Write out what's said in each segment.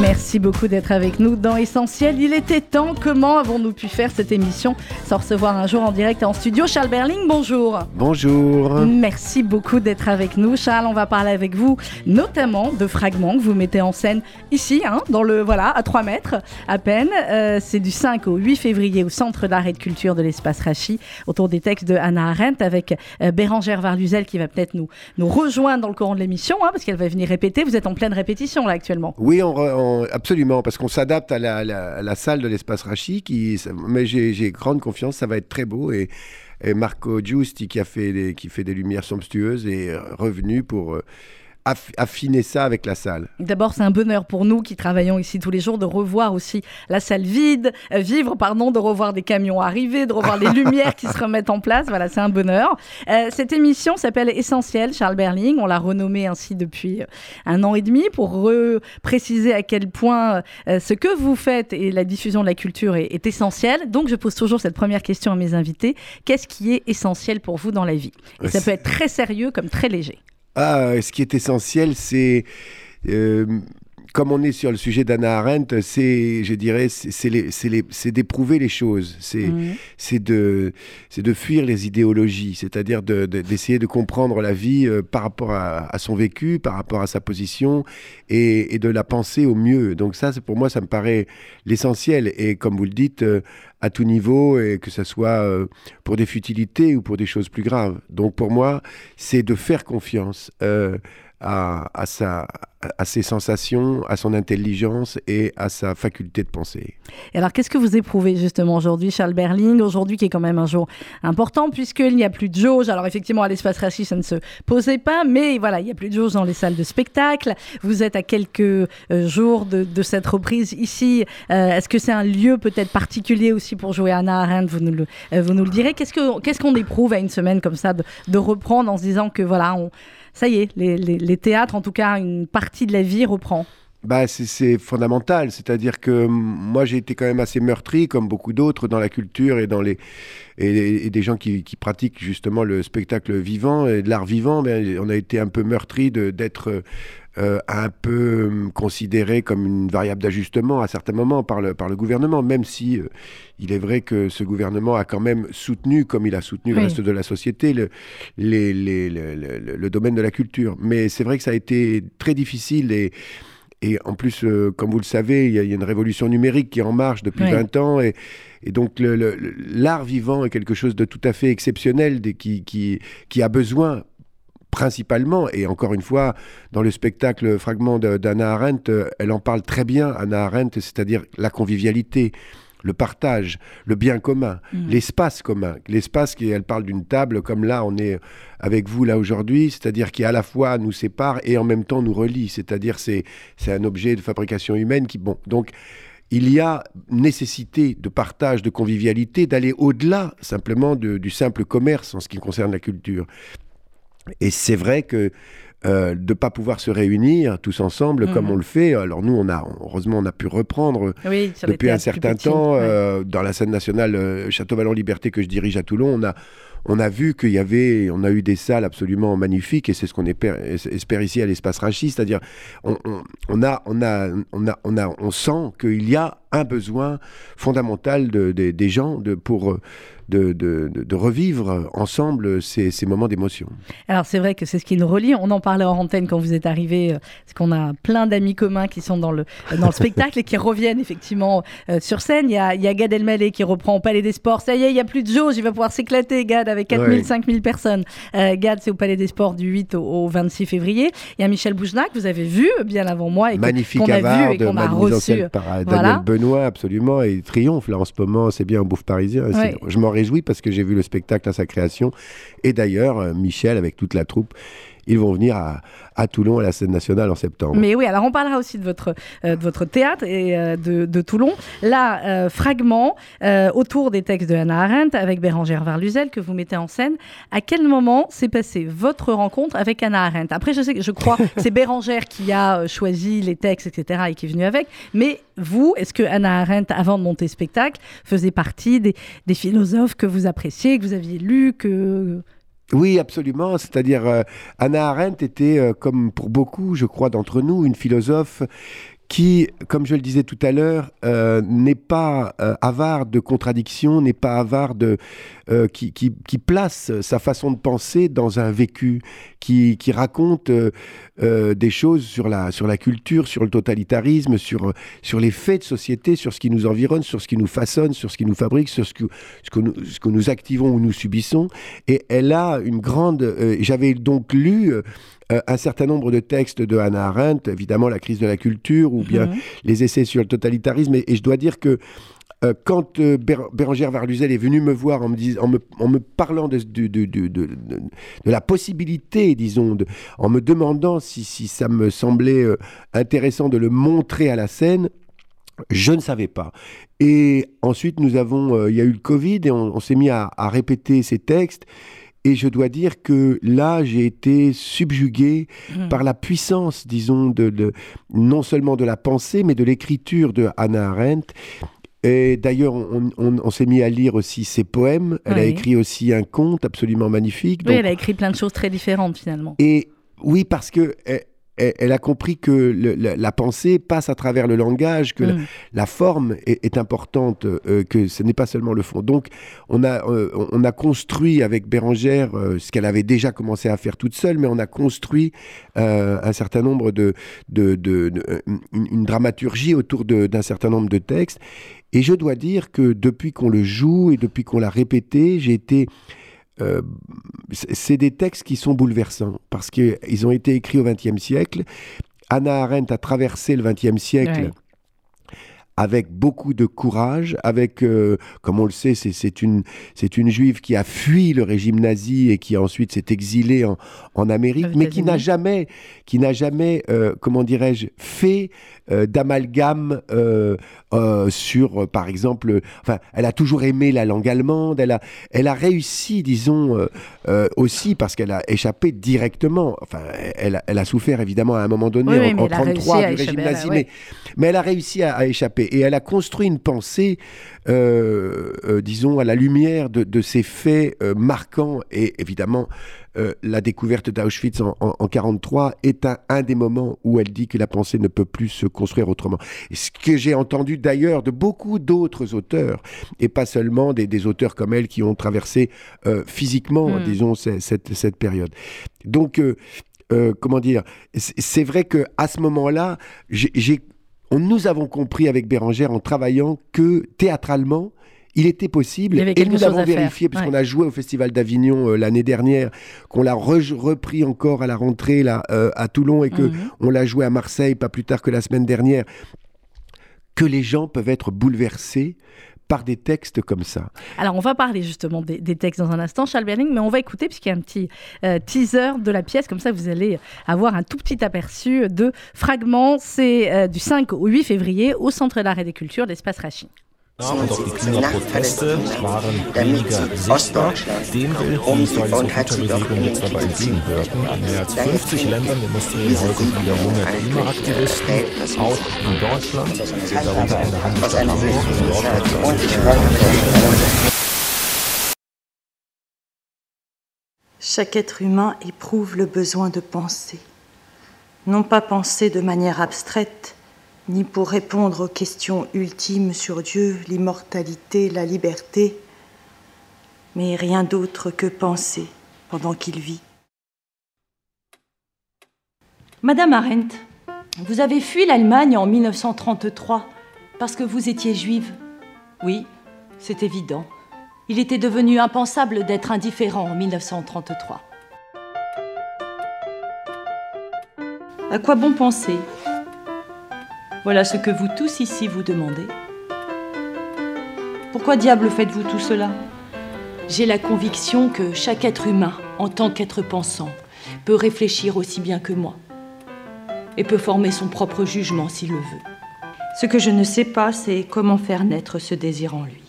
Merci beaucoup d'être avec nous dans Essentiel. Il était temps. Comment avons-nous pu faire cette émission sans recevoir un jour en direct en studio Charles Berling, bonjour. Bonjour. Merci beaucoup d'être avec nous. Charles, on va parler avec vous notamment de fragments que vous mettez en scène ici, hein, dans le, voilà, à 3 mètres à peine. Euh, c'est du 5 au 8 février au Centre d'art et de culture de l'espace Rachi autour des textes de Hannah Arendt avec euh, Bérangère Varluzel qui va peut-être nous, nous rejoindre dans le courant de l'émission hein, parce qu'elle va venir répéter. Vous êtes en pleine répétition là actuellement. Oui, on absolument, parce qu'on s'adapte à la, salle de l'espace Rachi, qui, mais j'ai grande confiance, ça va être très beau. Et, Marco Giusti, qui, fait des lumières somptueuses, est revenu pour... Euh, affiner ça avec la salle D'abord, c'est un bonheur pour nous qui travaillons ici tous les jours de revoir aussi la salle vide, euh, vivre, pardon, de revoir des camions arriver, de revoir les lumières qui se remettent en place. Voilà, c'est un bonheur. Euh, cette émission s'appelle Essentiel, Charles Berling. On l'a renommée ainsi depuis euh, un an et demi pour préciser à quel point ce que vous faites et la diffusion de la culture est, est essentiel. Donc, je pose toujours cette première question à mes invités. Qu'est-ce qui est essentiel pour vous dans la vie? Et ça peut être très sérieux comme très léger. Ah, ce qui est essentiel, c'est euh, comme on est sur le sujet d'Anna Arendt, c'est, je dirais, c'est d'éprouver les choses, c'est de, de fuir les idéologies, c'est-à-dire d'essayer de, comprendre la vie euh, par rapport à, son vécu, par rapport à sa position, et, de la penser au mieux. Donc ça, pour moi, ça me paraît l'essentiel. Et comme vous le dites, euh, à tout niveau, et que ce soit euh, pour des futilités ou pour des choses plus graves. Donc pour moi, c'est de faire confiance à, sa, à ses sensations, à son intelligence et à sa faculté de penser. Et alors, qu'est-ce que vous éprouvez justement aujourd'hui, Charles Berling Aujourd'hui, qui est quand même un jour important, puisqu'il n'y a plus de jauge. Alors, effectivement, à l'espace raciste, ça ne se posait pas, mais voilà, il n'y a plus de jauge dans les salles de spectacle. Vous êtes à quelques euh, jours de, cette reprise ici. Euh, est-ce que c'est un lieu peut-être particulier aussi pour jouer Anna Arendt? Vous nous le, euh, vous nous le direz. Qu'est-ce qu'on qu'est-ce qu'on éprouve à une semaine comme ça de reprendre en se disant que voilà, on ça y est, les, théâtres, en tout cas, une partie de la vie reprend bah, c'est fondamental. C'est-à-dire que moi, j'ai été quand même assez meurtri, comme beaucoup d'autres, dans la culture et dans les et, des gens qui, pratiquent justement le spectacle vivant et l'art vivant. Mais on a été un peu meurtri d'être euh, un peu hum, considéré comme une variable d'ajustement à certains moments par le, par le gouvernement, même si euh, il est vrai que ce gouvernement a quand même soutenu, comme il a soutenu le reste de la société, le, les, les, le, domaine de la culture. Mais c'est vrai que ça a été très difficile et, et en plus, euh, comme vous le savez, il y, a une révolution numérique qui est en marche depuis 20 ans et, et donc l'art vivant est quelque chose de tout à fait exceptionnel qui, qui, qui a besoin principalement, et encore une fois, dans le spectacle Fragment d'Anna Arendt, euh, elle en parle très bien, Anna Arendt, c'est-à-dire la convivialité, le partage, le bien commun, mm. l'espace commun. L'espace qui, elle parle d'une table comme là, on est avec vous là aujourd'hui, c'est-à-dire qui à la fois nous sépare et en même temps nous relie, c'est-à-dire c'est c'est un objet de fabrication humaine qui bon donc il y a nécessité de partage, de convivialité, d'aller au-delà simplement du simple commerce en ce qui concerne la culture. Et c'est vrai que euh, de ne pas pouvoir se réunir tous ensemble comme mhm. on le fait. Alors nous, on a, heureusement, on a pu reprendre depuis un certain temps euh, dans la scène nationale euh, Château Vallon Liberté que je dirige à Toulon. On a, on a vu qu'il y avait, on a eu des salles absolument magnifiques et c'est ce qu'on espère, ici à l'espace Rachis, c'est-à-dire on, a, on a, on a, on a, on sent qu'il y a un besoin fondamental de, des gens de, pour de, de, revivre ensemble ces, ces moments d'émotion. Alors c'est vrai que c'est ce qui nous relie. On en parlait en antenne quand vous êtes arrivé, euh, parce qu'on a plein d'amis communs qui sont dans le, dans le spectacle et qui reviennent effectivement euh, sur scène. Il y, a, il y a Gad Elmaleh qui reprend au Palais des Sports. Ça y est, il n'y a plus de jauge, il va pouvoir s'éclater, Gad, avec 4000, 5000 personnes. Euh, Gad, c'est au Palais des Sports du 8 au, 26 février. Il y a Michel Boujna, que vous avez vu bien avant moi et qu'on a vu et qu'on a reçu. Par Daniel Benoît, absolument, et il triomphe là en ce moment. C'est bien un bouffe parisien. Je m'en réjouis parce que j'ai vu le spectacle à sa création. Et d'ailleurs, euh, Michel, avec toute la troupe, ils vont venir à, à, Toulon, à la scène nationale en septembre. Mais oui, alors on parlera aussi de votre, euh, de votre théâtre et euh, de, de, Toulon. Là, fragment autour des textes de Hannah Arendt avec Bérangère Varluzel que vous mettez en scène. À quel moment s'est passée votre rencontre avec Hannah Arendt? Après, je sais que je crois que c'est Bérangère qui a choisi les textes, etc., et qui est venue avec. Mais vous, est-ce que Hannah Arendt, avant de monter spectacle, faisait partie des, des philosophes que vous appréciez, que vous aviez lus, que Oui, absolument. C'est-à-dire, euh, Anna Arendt était, euh, comme pour beaucoup, je crois, d'entre nous, une philosophe qui, comme je le disais tout à l'heure, euh, n'est pas euh, avare de contradictions, n'est pas avare de... Euh, qui, place sa façon de penser dans un vécu, qui, raconte des choses sur la, sur la culture, sur le totalitarisme, sur, sur les faits de société, sur ce qui nous environne, sur ce qui nous façonne, sur ce qui nous fabrique, sur ce que, ce que nous activons ou nous subissons. Et elle a une grande... J'avais donc lu euh, un certain nombre de textes de Hannah Arendt, évidemment La crise de la culture ou bien mhm. les essais sur le totalitarisme. Et, je dois dire que euh, quand euh, Bérangère Varluzel est venue me voir en me, en me, en me parlant de, de, de, de, la possibilité, disons, en me demandant si, si ça me semblait intéressant de le montrer à la scène, je ne savais pas. Et ensuite, nous avons, il y a eu le Covid et on, s'est mis à, à, répéter ces textes. Et je dois dire que là, j'ai été subjugué mmh. par la puissance, disons, de, non seulement de la pensée, mais de l'écriture de Hannah Arendt. Et d'ailleurs, on, s'est mis à lire aussi ses poèmes. Elle a écrit aussi un conte absolument magnifique. Oui, elle a écrit plein de choses très différentes finalement. Et oui, parce que elle, a compris que la, pensée passe à travers le langage, que la, mm. forme est, importante, euh, que ce n'est pas seulement le fond. Donc, on a, euh, on a construit avec Bérangère euh, ce qu'elle avait déjà commencé à faire toute seule, mais on a construit un certain nombre de, de, de, une, dramaturgie autour d'un certain nombre de textes. Et je dois dire que depuis qu'on le joue et depuis qu'on l'a répété, j'ai été euh, c'est des textes qui sont bouleversants parce qu'ils ont été écrits au XXe siècle. Anna Arendt a traversé le XXe siècle avec beaucoup de courage, avec, euh, comme on le sait, c'est une, une juive qui a fui le régime nazi et qui ensuite s'est exilée en, en Amérique, mais qui n'a jamais, qui n'a jamais, euh, comment dirais-je, fait euh, d'amalgame sur, par exemple, enfin, elle a toujours aimé la langue allemande, elle a, elle a réussi, disons, aussi parce qu'elle a échappé directement, enfin, elle a, elle a souffert évidemment à un moment donné en, 1933 du régime nazi, mais, mais elle a réussi à échapper et elle a construit une pensée, euh, euh, disons, à la lumière de, ces faits euh, marquants. Et évidemment, la découverte d'Auschwitz en 1943 est un, des moments où elle dit que la pensée ne peut plus se construire autrement. Et ce que j'ai entendu d'ailleurs de beaucoup d'autres auteurs, et pas seulement des, auteurs comme elle qui ont traversé physiquement, hmm. disons, cette, cette, période. Donc, comment dire, c'est vrai que à ce moment-là, j'ai nous avons compris avec Bérangère en travaillant que théâtralement, il était possible, et nous l'avons vérifié, puisqu'on a joué au Festival d'Avignon euh, l'année dernière, qu'on l'a repris encore à la rentrée là, euh, à Toulon, et qu'on mhm. on l'a joué à Marseille pas plus tard que la semaine dernière, que les gens peuvent être bouleversés par des textes comme ça. Alors, on va parler justement des, textes dans un instant, Charles Berling, mais on va écouter, puisqu'il y a un petit euh, teaser de la pièce, comme ça vous allez avoir un tout petit aperçu de fragments. C'est euh, du 5 au 8 février au Centre d'art et des cultures d'Espace Die Klimaproteste waren weniger sichtbar. Dem will die Fridays jetzt dabei entgegenwirken. In mehr als 50 Ländern demonstrieren heute wieder junge Klimaaktivisten, auch in Deutschland, darunter in der Handelsstadt Chaque être humain éprouve le besoin de penser. Non pas penser de manière abstraite, ni pour répondre aux questions ultimes sur Dieu, l'immortalité, la liberté, mais rien d'autre que penser pendant qu'il vit. Madame Arendt, vous avez fui l'Allemagne en 1933 parce que vous étiez juive. Oui, c'est évident. Il était devenu impensable d'être indifférent en 1933. À quoi bon penser? Voilà ce que vous tous ici vous demandez. Pourquoi diable faites-vous tout cela? J'ai la conviction que chaque être humain, en tant qu'être pensant, peut réfléchir aussi bien que moi et peut former son propre jugement s'il le veut. Ce que je ne sais pas, c'est comment faire naître ce désir en lui.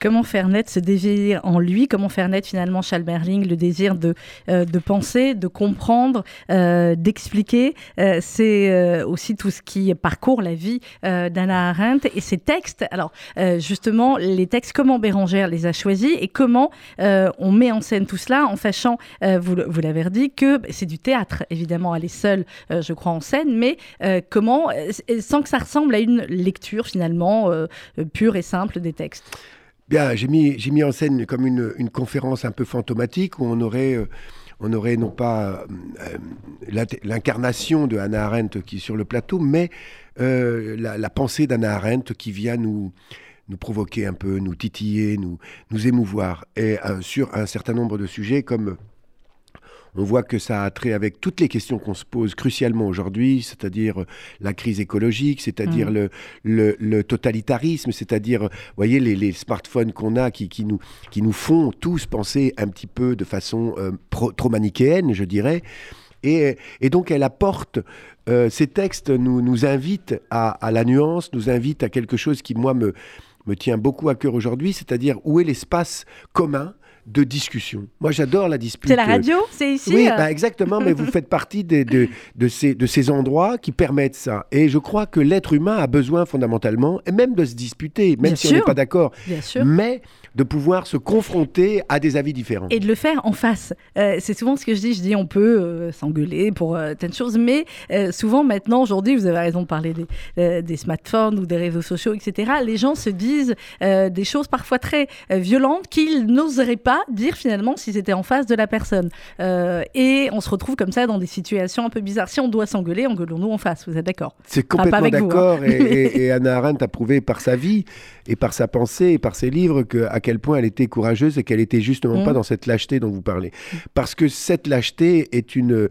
Comment faire naître ce désir en lui? Comment faire naître finalement Charles Berling le désir de, de penser, de comprendre, d'expliquer? C'est aussi tout ce qui parcourt la vie d'Anna Arendt. Et ses textes. Alors justement, les textes, comment Bérangère les a choisis et comment on met en scène tout cela en sachant, vous, vous l'avez dit, que c'est du théâtre, évidemment, elle est seule, je crois, en scène, mais comment, sans que ça ressemble à une lecture finalement pure et simple des textes Bien, j'ai mis, j'ai mis en scène comme une, une, conférence un peu fantomatique où on aurait, euh, on aurait non pas euh, l'incarnation de Hannah Arendt qui est sur le plateau, mais euh, la, la, pensée d'Hannah Arendt qui vient nous, nous provoquer un peu, nous titiller, nous, nous émouvoir, et sur un certain nombre de sujets comme on voit que ça a trait avec toutes les questions qu'on se pose crucialement aujourd'hui, c'est-à-dire euh, la crise écologique, c'est-à-dire mm. le, totalitarisme, c'est-à-dire, voyez, les, smartphones qu'on a qui, nous, qui nous font tous penser un petit peu de façon euh, trop manichéenne, je dirais. Et, donc elle apporte, euh, ces textes nous, nous invitent à, la nuance, nous invitent à quelque chose qui, moi, me, me tient beaucoup à cœur aujourd'hui, c'est-à-dire où est l'espace commun de discussion. Moi, j'adore la dispute. C'est la radio C'est ici Oui, euh bah, exactement, mais vous faites partie de, de, ces, de ces endroits qui permettent ça. Et je crois que l'être humain a besoin fondamentalement, et même de se disputer, même si on n'est pas d'accord, mais de pouvoir se confronter à des avis différents. Et de le faire en face. Euh, c'est souvent ce que je dis. Je dis on peut euh, s'engueuler pour de choses, mais souvent maintenant, aujourd'hui, vous avez raison de parler des, des, smartphones ou des réseaux sociaux, etc. Les gens se disent des choses parfois très violentes qu'ils n'oseraient pas dire finalement si c'était en face de la personne. et on se retrouve comme ça dans des situations un peu bizarres. Si on doit s'engueuler, engueulons-nous en face. Vous êtes d'accord? C'est complètement hein. d'accord. et, et, Anna Arendt a prouvé par sa vie et par sa pensée et par ses livres que à quel point elle était courageuse et qu'elle était justement pas mmh. dans cette lâcheté dont vous parlez. Parce que cette lâcheté est une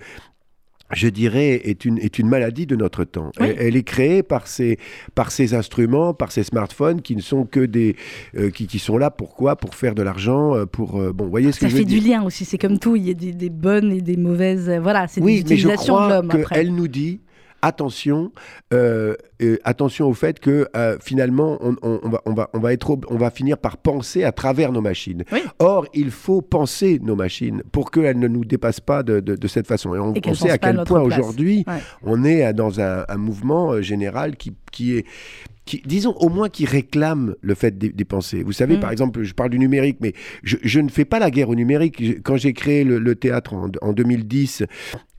je dirais, est une, est une maladie de notre temps. Elle, est créée par ces, par ces instruments, par ces smartphones qui ne sont que des... Euh, qui, qui, sont là, pourquoi? Pour faire de l'argent, euh, pour... Euh, bon, voyez ce Ça que fait du lien aussi, c'est comme tout, il y a des, des, bonnes et des mauvaises... voilà, c'est oui, des utilisations de l'homme. Elle nous dit, attention, euh, attention au fait que euh, finalement, on, va, on, va, on, va être, on va finir par penser à travers nos machines. Or, il faut penser nos machines pour qu'elles ne nous dépassent pas de, de, cette façon. Et on, sait à quel point aujourd'hui, on est dans un, un mouvement euh, général qui, qui est qui, disons au moins qui réclament le fait des, pensées. Vous savez, mm. par exemple, je parle du numérique, mais je, ne fais pas la guerre au numérique. Quand j'ai créé le, théâtre en, en 2010,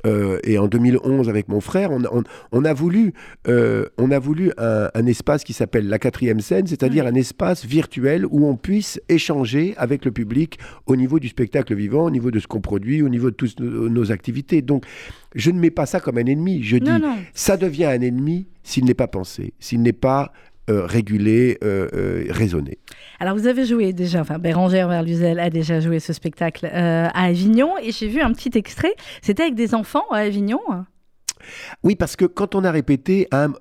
euh, et en 2011 avec mon frère, on, on, a voulu, euh, on a voulu un, espace qui s'appelle la quatrième scène, c'est-à-dire un espace virtuel où on puisse échanger avec le public au niveau du spectacle vivant, au niveau de ce qu'on produit, au niveau de toutes nos, activités. Donc, je ne mets pas ça comme un ennemi. Je dis, ça devient un ennemi s'il n'est pas pensé, s'il n'est pas euh, régulé, euh, euh, raisonné. Alors vous avez joué déjà, enfin Bérangère Verluzel a déjà joué ce spectacle à Avignon et j'ai vu un petit extrait, c'était avec des enfants à Avignon? Oui, parce que quand on a répété, un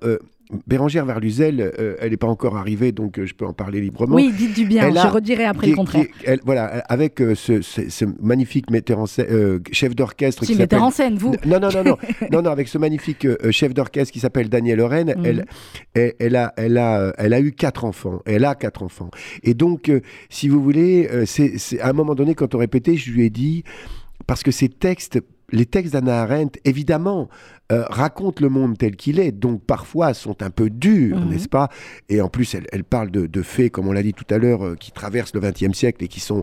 Bérangère Verluzel, euh, elle n'est pas encore arrivée, donc euh, je peux en parler librement. Oui, dites du bien, je redirai après le contraire. voilà, avec euh, ce, magnifique metteur en scène, chef d'orchestre. Si, metteur en scène, vous Non, non, non, non, non, non, avec ce magnifique chef d'orchestre qui s'appelle Daniel Oren, mhm. elle, elle, a, elle, a, elle a eu quatre enfants. Elle a quatre enfants. Et donc, si vous voulez, c'est à un moment donné, quand on répétait, je lui ai dit, parce que ces textes les textes d'Anna Arendt, évidemment, euh, racontent le monde tel qu'il est, donc parfois sont un peu durs, mhm. n'est-ce pas? Et en plus, elle, parle de, faits, comme on l'a dit tout à l'heure, euh, qui traversent le XXe siècle et qui sont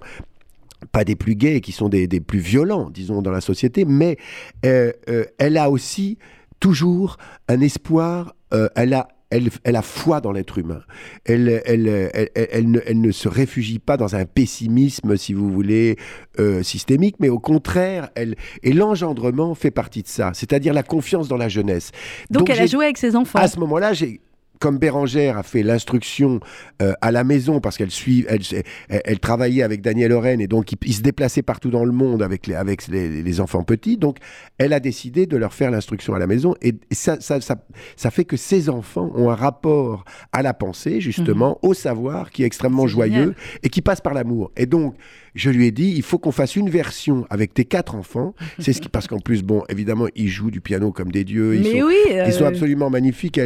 pas des plus gays, qui sont des, plus violents, disons, dans la société, mais euh, elle a aussi toujours un espoir, elle a elle, a foi dans l'être humain. Elle, elle, ne, se réfugie pas dans un pessimisme, si vous voulez, euh, systémique, mais au contraire, elle, et l'engendrement fait partie de ça, c'est-à-dire la confiance dans la jeunesse. Donc elle a joué avec ses enfants. À ce moment-là, j'ai comme Bérangère a fait l'instruction euh, à la maison parce qu'elle suit, elle, elle, travaillait avec Daniel Oren et donc il, se déplaçait partout dans le monde avec les, avec les, enfants petits. Donc elle a décidé de leur faire l'instruction à la maison et ça, ça, ça, ça, fait que ces enfants ont un rapport à la pensée, justement, mhm. au savoir qui est extrêmement joyeux et qui passe par l'amour. Et donc je lui ai dit, il faut qu'on fasse une version avec tes quatre enfants. C'est ce qui, parce qu'en plus, bon, évidemment, ils jouent du piano comme des dieux. Ils Mais sont, oui. ils sont euh, absolument magnifiques.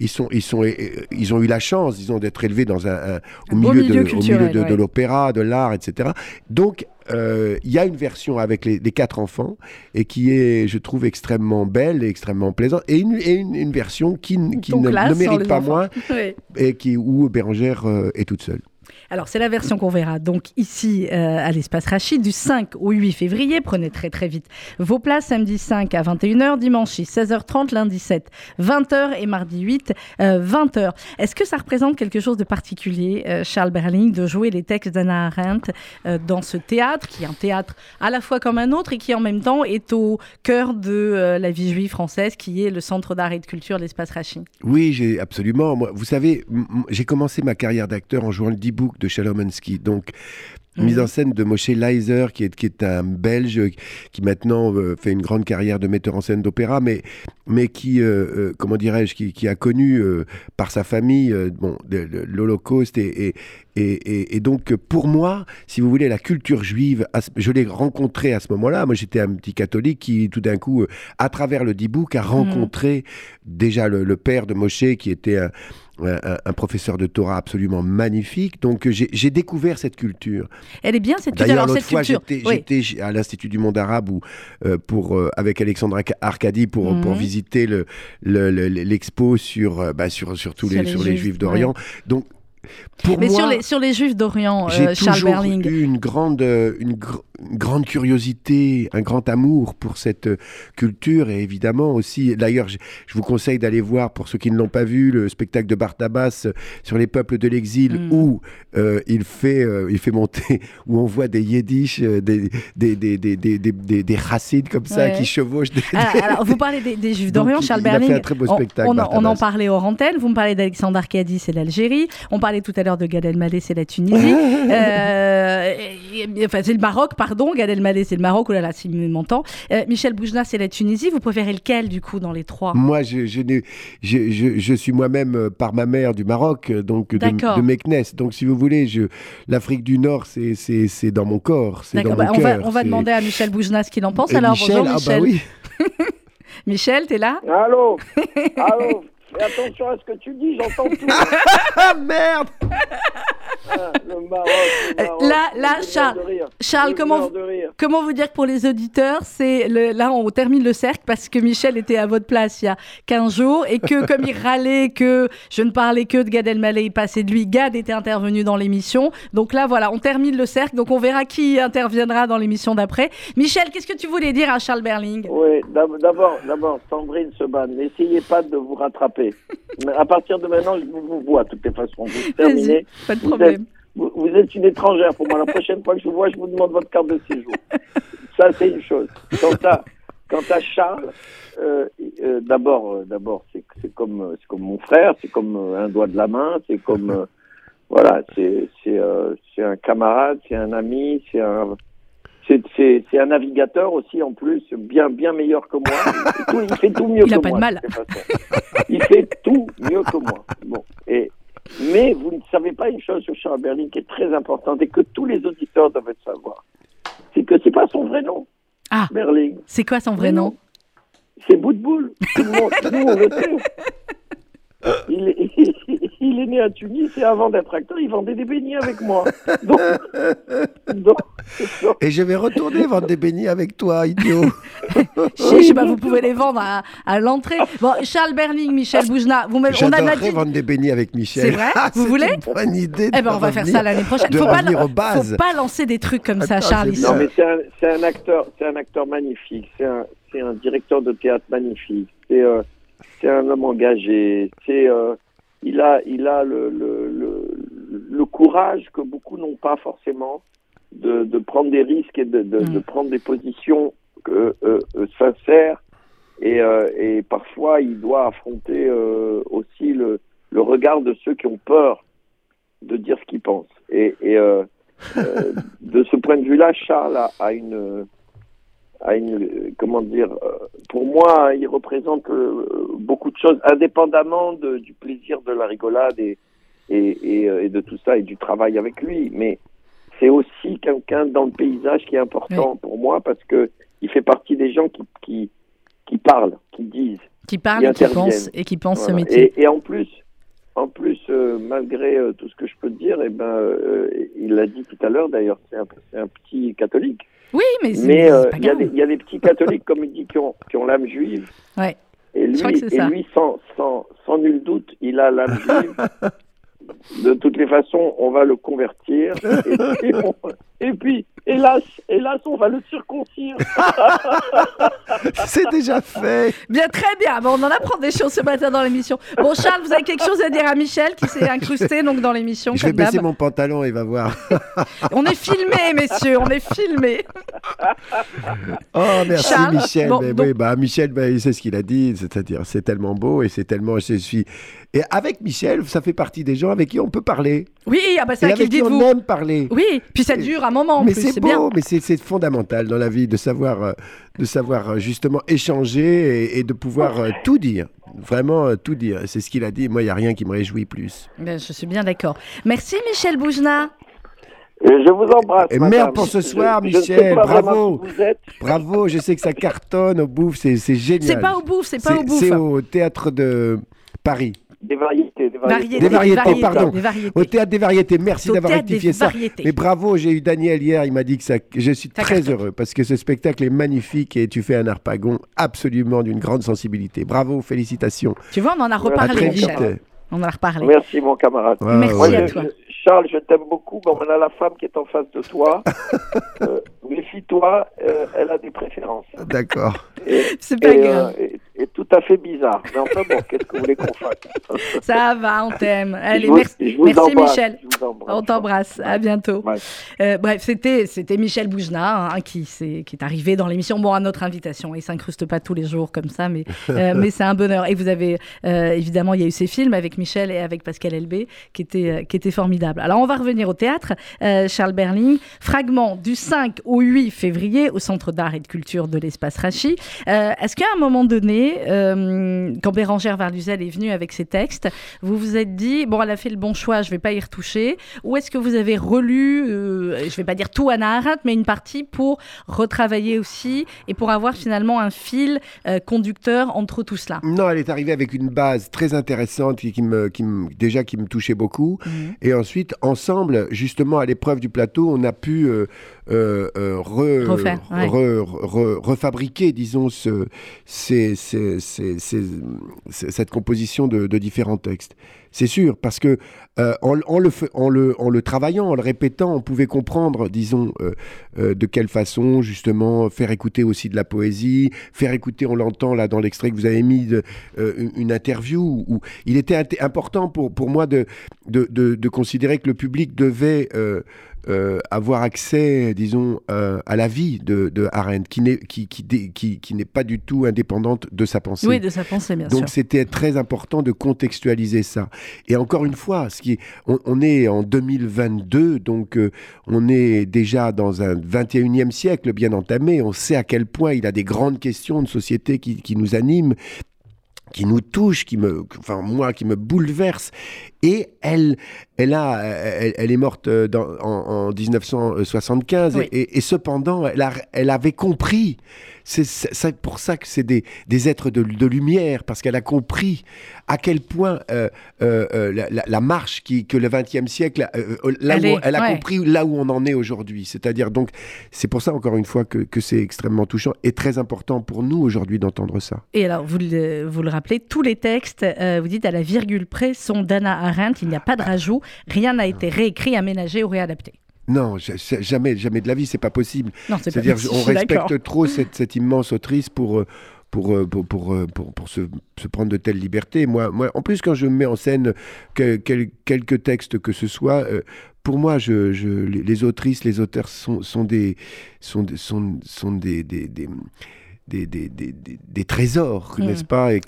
Ils sont, ils sont, euh, ils ont eu la chance, disons, d'être élevés dans un, un- au Un milieu, milieu de, au milieu l'opéra, de l'art, etc. Donc, euh, il y a une version avec les, les quatre enfants et qui est, je trouve, extrêmement belle et extrêmement plaisante, et une, et une, une version qui, ne, là, ne sans mérite pas enfants. moins et qui où Bérangère euh, est toute seule. Alors, c'est la version qu'on verra donc ici euh, à l'espace Rachid du 5 au 8 février. Prenez très très vite vos places. Samedi 5 à 21h, dimanche 6, 16h30, lundi 7, 20h et mardi 8, euh, 20h. Est-ce que ça représente quelque chose de particulier, euh, Charles Berling, de jouer les textes d'Anna Arendt euh, dans ce théâtre, qui est un théâtre à la fois comme un autre et qui en même temps est au cœur de euh, la vie juive française, qui est le centre d'art et de culture de l'espace Rachid? Oui, j'ai absolument. Vous savez, j'ai commencé ma carrière d'acteur en jouant le D-Book de Shalomensky. Donc, Mhm. mise en scène de Moshe Leiser, qui est, qui est un Belge qui maintenant euh, fait une grande carrière de metteur en scène d'opéra, mais, mais qui, euh, euh, comment dirais-je, qui, qui a connu par sa famille bon, l'Holocauste. Et, et, et, donc, pour moi, si vous voulez, la culture juive, je l'ai rencontrée à ce moment-là. Moi, j'étais un petit catholique qui, tout d'un coup, à travers le D-Book, a rencontré déjà le, le père de Moshe, qui était un, un- un professeur de Torah absolument magnifique. Donc, euh, j'ai découvert cette culture. Elle est bien cette culture. D'ailleurs, l'autre fois, j'étais oui. à l'Institut du monde arabe où, euh, pour, euh, avec Alexandre Arca- Arcadi pour, Mhm. pour visiter le- le- le- l'expo sur, euh, bah, sur, sur, tous Sur les, les sur les Juifs, Juifs d'Orient. Donc, pour Mais moi, sur, les, sur les Juifs d'Orient, euh, Charles toujours Berling. eu une grande, euh, une, gr- une grande curiosité, un grand amour pour cette euh, culture et évidemment aussi, d'ailleurs, je, je vous conseille d'aller voir, pour ceux qui ne l'ont pas vu, le spectacle de Bartabas euh, sur les peuples de l'exil Mm. où euh, il, fait, euh, il fait monter, où on voit des yiddish, des, des, des, des, des, des, des- des chassides comme ça Ouais. qui chevauchent des, Ah, alors, vous parlez des, des Juifs d'Orient, Charles il a fait Berling. un très beau on- spectacle, On, en- on en Bartabas. parlait hors antenne. Vous me parlez d'Alexandre Arcadi, c'est l'Algérie. On parlait tout à l'heure de Gad Elmaleh, c'est la Tunisie. Euh, et- et- enfin, c'est le Maroc, pardon. Gad Elmaleh, c'est le Maroc. Oh là là, s'il m'entend. Euh, Michel Boujna, c'est la Tunisie. Vous préférez lequel, du coup, dans les trois? Moi, je, je, n'ai- je, je, je suis moi-même euh, par ma mère du Maroc, euh, donc de, de Meknès. Donc, si vous voulez, je, l'Afrique du Nord, c'est, c'est, c'est dans mon corps, c'est dans mon bah, on, va, cœur. on va c'est- demander à Michel Boujna ce qu'il en pense. Alors, Michel, bonjour, ah Michel. bah oui. Michel, t'es là? Allô? Allô? Fais attention à ce que tu dis, j'entends tout. Ah merde Ah, le Maroc, le Maroc, Là- là, Charles-. Charles, comment. Comment vous dire que pour les auditeurs, c'est le- là on termine le cercle parce que Michel était à votre place il y a 15 jours et que comme il râlait que je ne parlais que de Gad Elmaleh, il passait de lui, Gad était intervenu dans l'émission. Donc là voilà, on termine le cercle. Donc on verra qui interviendra dans l'émission d'après. Michel, qu'est-ce que tu voulais dire à Charles Berling? Oui, d'ab- d'abord, d'abord, Sandrine Seban, n'essayez pas de vous rattraper. À partir de maintenant, je vous, vous vois de toutes les façons. Vous terminez. Pas de Vous Vous, vous êtes une étrangère pour moi. La prochaine fois que je vous vois, je vous demande votre carte de séjour. Ça, c'est une chose. Quant à, quant à Charles, euh, euh, d'abord, euh, d'abord, c'est c'est comme, c'est comme mon frère, c'est comme un doigt de la main, c'est comme, voilà, c'est c'est c'est un camarade, c'est un ami, c'est un c'est- c'est c'est un navigateur aussi en plus, bien bien meilleur que moi. Il fait tout, il fait tout mieux Il a que pas de moi. mal. de façon. Il fait tout mieux que moi. Bon, et mais vous ne savez pas une chose sur Charles Berling qui est très importante et que tous les auditeurs doivent savoir. C'est que c'est pas son vrai nom. Ah. Berling. C'est quoi son vrai nom? C'est bout de boule. Tout le monde, nous, on le sait. Il est, il est né à Tunis et avant d'être acteur, il vendait des beignets avec moi. Donc, donc, donc, Et je vais retourner vendre des beignets avec toi, idiot. Je sais- pas, vous pouvez les vendre à, à l'entrée. Bon, Charles Berling, Michel Boujna, vous m'avez- on a la vendre des beignets avec Michel. C'est vrai Ah, Vous voulez une bonne idée. Eh ben, on va faire ça l'année prochaine. Faut pas, revenir aux bases. faut pas lancer des trucs comme ça, Charles. Non, mais c'est un, acteur, c'est un acteur magnifique. C'est un, c'est un directeur de théâtre magnifique. C'est, euh, c'est un homme engagé. C'est, euh, il a, il a le, le, le, le courage que beaucoup n'ont pas forcément de, de prendre des risques et de, de, Mm. de prendre des positions euh, euh, sincères. Et, et parfois, il doit affronter aussi le, le regard de ceux qui ont peur de dire ce qu'ils pensent. Et, et de ce point de vue-là, Charles a, a une, une, comment dire, euh, pour moi, il représente euh, beaucoup de choses, indépendamment de, du plaisir de la rigolade et, et, et, euh, et de tout ça et du travail avec lui. Mais c'est aussi quelqu'un dans le paysage qui est important pour moi parce que il fait partie des gens qui, qui, qui parlent, qui disent. Qui parlent et qui pensent, et qui pensent ce métier. Et, et, en plus, en plus euh, malgré euh, tout ce que je peux te dire, eh ben, euh, il l'a dit tout à l'heure d'ailleurs, c'est un, un, petit catholique. Oui, mais Mais il y, y, a des petits catholiques, comme il dit, qui ont, qui ont l'âme juive. Ouais. Et lui, et lui sans, sans, sans nul doute, il a l'âme juive. de toutes les façons, on va le convertir. Et puis, on, et puis hélas, hélas, on va le circoncire. C'est déjà fait. Bien, très bien. Bon, on en apprend des choses ce matin dans l'émission. Bon, Charles, vous avez quelque chose à dire à Michel qui s'est incrusté donc dans l'émission. Je vais baisser mon pantalon et va voir. on est filmé, messieurs, on est filmé. oh, merci Michel. mais, oui, bah, Michel, bah, c'est ce qu'il a dit, c'est-à-dire c'est tellement beau et c'est tellement, je suis. Et avec Michel, ça fait partie des gens avec qui on peut parler. Oui, ah bah c'est avec qui on aime parler. Oui, puis ça dure un moment. Mais c'est beau, mais c'est fondamental dans la vie de savoir, euh, de savoir euh, justement échanger et, de pouvoir euh, tout dire. Vraiment tout dire. C'est ce qu'il a dit. Moi, il n'y a rien qui me réjouit plus. Ben, je suis bien d'accord. Merci Michel Boujna. Je vous embrasse. Et merde pour ce soir, Michel. Bravo. Bravo. Je sais que ça cartonne au bouffe. C'est génial. C'est pas au bouffe. C'est pas au bouffe. C'est au théâtre de Paris. Des variétés, des variétés. Des variétés, pardon. Au théâtre des variétés, merci d'avoir rectifié ça. Mais bravo, j'ai eu Daniel hier, il m'a dit que ça. Je suis très heureux parce que ce spectacle est magnifique et tu fais un arpagon absolument d'une grande sensibilité. Bravo, félicitations. Tu vois, on en a reparlé, Michel. On en a reparlé. Merci, mon camarade. merci à toi. Charles, je t'aime beaucoup, mais on a la femme qui est en face de toi. euh, Méfie-toi, euh, elle a des préférences. D'accord. C'est pas grave. Euh, et, tout à fait bizarre. Mais enfin bon, qu'est-ce que vous voulez qu'on fasse Ça va, on t'aime. Allez, merci, merci Michel. On t'embrasse. À bientôt. Euh, bref, c'était c'était Michel Boujna hein, qui, est, qui est arrivé dans l'émission. Bon, à notre invitation. Il s'incruste pas tous les jours comme ça, mais, mais c'est un bonheur. Et vous avez, évidemment, il y a eu ces films avec Michel et avec Pascal Elbé qui étaient, qui étaient formidables. Alors, on va revenir au théâtre. Charles Berling, fragment du 5 au 8 février au Centre d'art et de culture de l'espace Rachi. Euh, est-ce qu'à un moment donné, euh, quand Bérangère Varluzel est venue avec ses textes, vous vous êtes dit, bon, elle a fait le bon choix, je ne vais pas y retoucher Ou est-ce que vous avez relu, euh, je ne vais pas dire tout Anna Arendt, mais une partie pour retravailler aussi et pour avoir finalement un fil conducteur entre tout cela? Non, elle est arrivée avec une base très intéressante qui, me, qui me, déjà qui me touchait beaucoup. Mhm. Et ensuite, ensemble, justement, à l'épreuve du plateau, on a pu euh, euh, refabriquer, disons, ce, cette composition de, différents textes. C'est sûr, parce que euh, en, le, travaillant, en le répétant, on pouvait comprendre, disons, de quelle façon, justement, faire écouter aussi de la poésie, faire écouter, on l'entend là dans l'extrait que vous avez mis, de, une interview où il était important pour, pour moi de, considérer que le public devait euh, avoir accès, disons, euh, à la vie de, de Arendt, qui n'est qui, qui, qui, qui n'est pas du tout indépendante de sa pensée. Oui, de sa pensée, bien Donc, sûr. Donc c'était très important de contextualiser ça. Et encore une fois, ce qui on, est en 2022, donc euh, on est déjà dans un 21e siècle bien entamé. On sait à quel point il a des grandes questions de société qui, qui nous animent qui nous touche, qui me, enfin moi, qui me bouleverse. Et elle, elle a, elle, est morte euh, en, 1975 et, cependant, elle, elle avait compris c'est pour ça que c'est des, des, êtres de, de lumière, parce qu'elle a compris à quel point euh, euh, euh, la, marche qui, que le XXe siècle, là elle, elle a compris là où on en est aujourd'hui. C'est-à-dire, donc, c'est pour ça, encore une fois, que, que c'est extrêmement touchant et très important pour nous aujourd'hui d'entendre ça. Et alors, vous le, vous le rappelez, tous les textes, vous dites à la virgule près, sont d'Anna Arendt, il n'y a pas de rajout, rien n'a été réécrit, aménagé ou réadapté. Non, jamais, jamais de la vie, c'est pas possible. C'est-à-dire, on respecte trop cette, cette, immense autrice pour. Euh, pour, euh, pour, pour, euh, pour, pour se, se, prendre de telles libertés. Moi, moi, en plus, quand je mets en scène quelques textes que ce soit, pour moi, je, je, les, autrices, les auteurs sont, sont, des, sont, sont, sont des, des, des des, des, des, des, trésors, hmm. n'est-ce pas Et,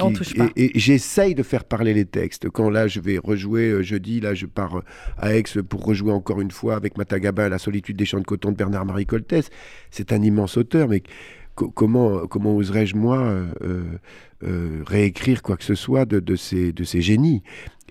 et, j'essaye de faire parler les textes. Quand là, je vais rejouer euh, jeudi, là, je pars euh, à Aix pour rejouer encore une fois avec Matagaba, La solitude des champs de coton de Bernard-Marie Coltès. C'est un immense auteur, mais comment, comment oserais-je, moi, euh, réécrire quoi que ce soit de, de, ces, de ces génies?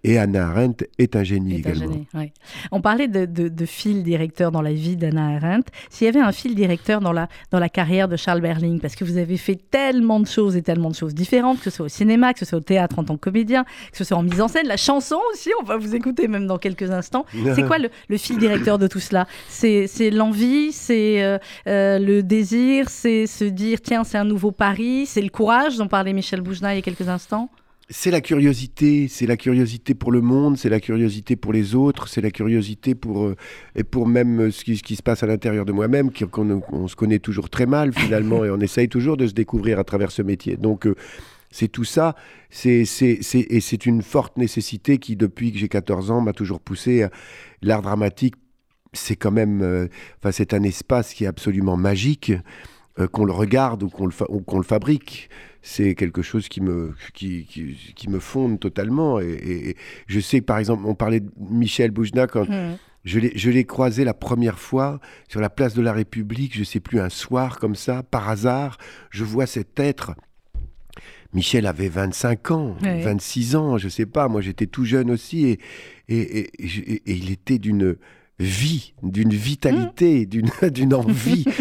Et Anna Arendt est un génie Est un également. génie, ouais. On parlait de, de- de fil directeur dans la vie d'Anna Arendt. S'il y avait un fil directeur dans la, dans la carrière de Charles Berling, parce que vous avez fait tellement de choses et tellement de choses différentes, que ce soit au cinéma, que ce soit au théâtre en tant que comédien, que ce soit en mise en scène, la chanson aussi, on va vous écouter même dans quelques instants. C'est quoi le, le fil directeur de tout cela? C'est c'est l'envie, c'est euh, euh, le désir, c'est se dire tiens, c'est un nouveau pari, c'est le courage dont parlait Michel Boujna il y a quelques instants? C'est la curiosité, c'est la curiosité pour le monde, c'est la curiosité pour les autres, c'est la curiosité pour euh, et pour même euh, ce qui, ce qui se passe à l'intérieur de moi-même, qu'on on se connaît toujours très mal finalement, et on essaye toujours de se découvrir à travers ce métier. Donc euh, c'est tout ça, c'est c'est- c'est- et c'est une forte nécessité qui depuis que j'ai 14 ans m'a toujours poussé. à- L'art dramatique, c'est quand même, euh, enfin c'est un espace qui est absolument magique, qu'on le regarde ou qu'on le, fa- ou qu'on le fabrique c'est quelque chose qui me, qui, qui, qui me fonde totalement. Et, et- et je sais par exemple, on parlait de Michel Boujna quand Hmm. je l'ai, croisé la première fois sur la place de la République, je sais plus, un soir comme ça, par hasard, je vois cet être. Michel avait 25 ans, Ouais. 26 ans, je sais pas, moi j'étais tout jeune aussi, et, et, et- et- et il était d'une vie, d'une vitalité, d'une, d'une envie.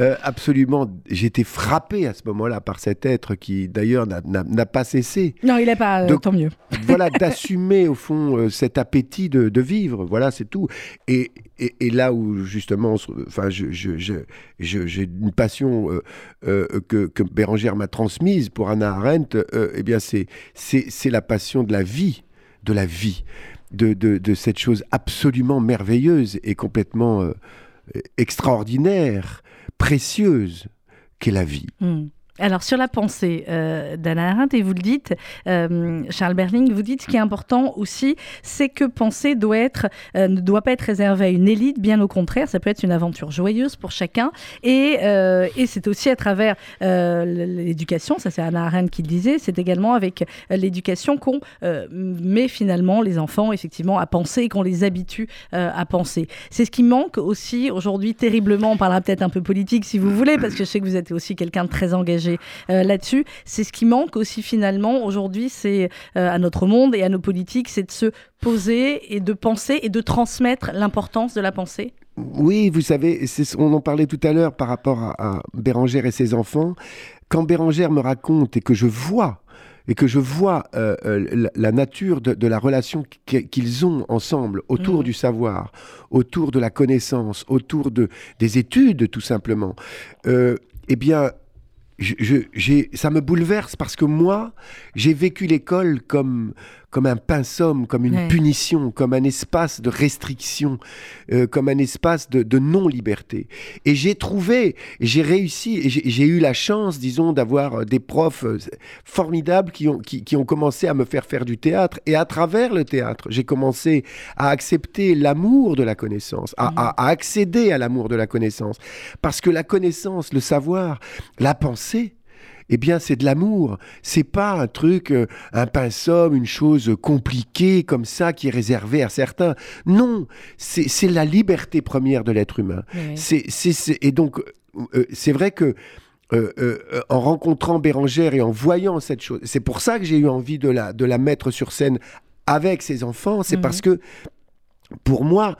Euh, absolument, j'étais frappé à ce moment-là par cet être qui d'ailleurs n'a, n'a- n'a pas cessé Non, il n'est pas, euh, Donc- tant mieux. voilà, d'assumer au fond euh, cet appétit de, de vivre. Voilà, c'est tout. Et, et, et là où justement, enfin, je, je- je- je- j'ai une passion euh, euh, que, que Bérangère m'a transmise pour Anna Arendt, eh bien, c'est, la passion de la vie, de la vie, de, de, de cette chose absolument merveilleuse et complètement euh, extraordinaire, précieuse qu'est la vie. Hmm. Alors, sur la pensée euh, d'Anna Arendt, et vous le dites, euh, Charles Berling, vous dites ce qui est important aussi, c'est que penser doit être, euh, ne doit pas être réservé à une élite, bien au contraire, ça peut être une aventure joyeuse pour chacun. Et, euh, et c'est aussi à travers l'éducation, ça c'est Anna Arendt qui le disait, c'est également avec l'éducation qu'on met finalement les enfants effectivement à penser et qu'on les habitue à penser. C'est ce qui manque aussi aujourd'hui terriblement, on parlera peut-être un peu politique si vous voulez, parce que je sais que vous êtes aussi quelqu'un de très engagé euh, là-dessus. C'est ce qui manque aussi finalement aujourd'hui, c'est euh, à notre monde et à nos politiques, c'est de se poser et de penser et de transmettre l'importance de la pensée. Oui, vous savez, on en parlait tout à l'heure par rapport à, à Bérangère et ses enfants. Quand Bérangère me raconte et que je vois, et que je vois euh, la, la nature de, de la relation qu'- qu'ils ont ensemble autour Mhm. du savoir, autour de la connaissance, autour de, des études tout simplement, euh, eh bien, je, je- ça me bouleverse parce que moi, j'ai vécu l'école comme, comme un pinceau, comme une Ouais. punition, comme un espace de restriction, euh, comme un espace de, de non-liberté. Et j'ai trouvé, j'ai réussi, j'ai eu la chance, disons, d'avoir euh, des profs euh, formidables qui ont, qui, qui ont commencé à me faire faire du théâtre. Et à travers le théâtre, j'ai commencé à accepter l'amour de la connaissance, à, à- à accéder à l'amour de la connaissance. Parce que la connaissance, le savoir, la pensée, eh bien, c'est de l'amour. C'est pas un truc, euh, un pinceau, une chose compliquée comme ça qui est réservée à certains. Non, c'est la liberté première de l'être humain. C'est- et donc, euh, c'est vrai que euh, euh, euh, en rencontrant Bérangère et en voyant cette chose, c'est pour ça que j'ai eu envie de la, de la mettre sur scène avec ses enfants. C'est Mhm. parce que pour moi,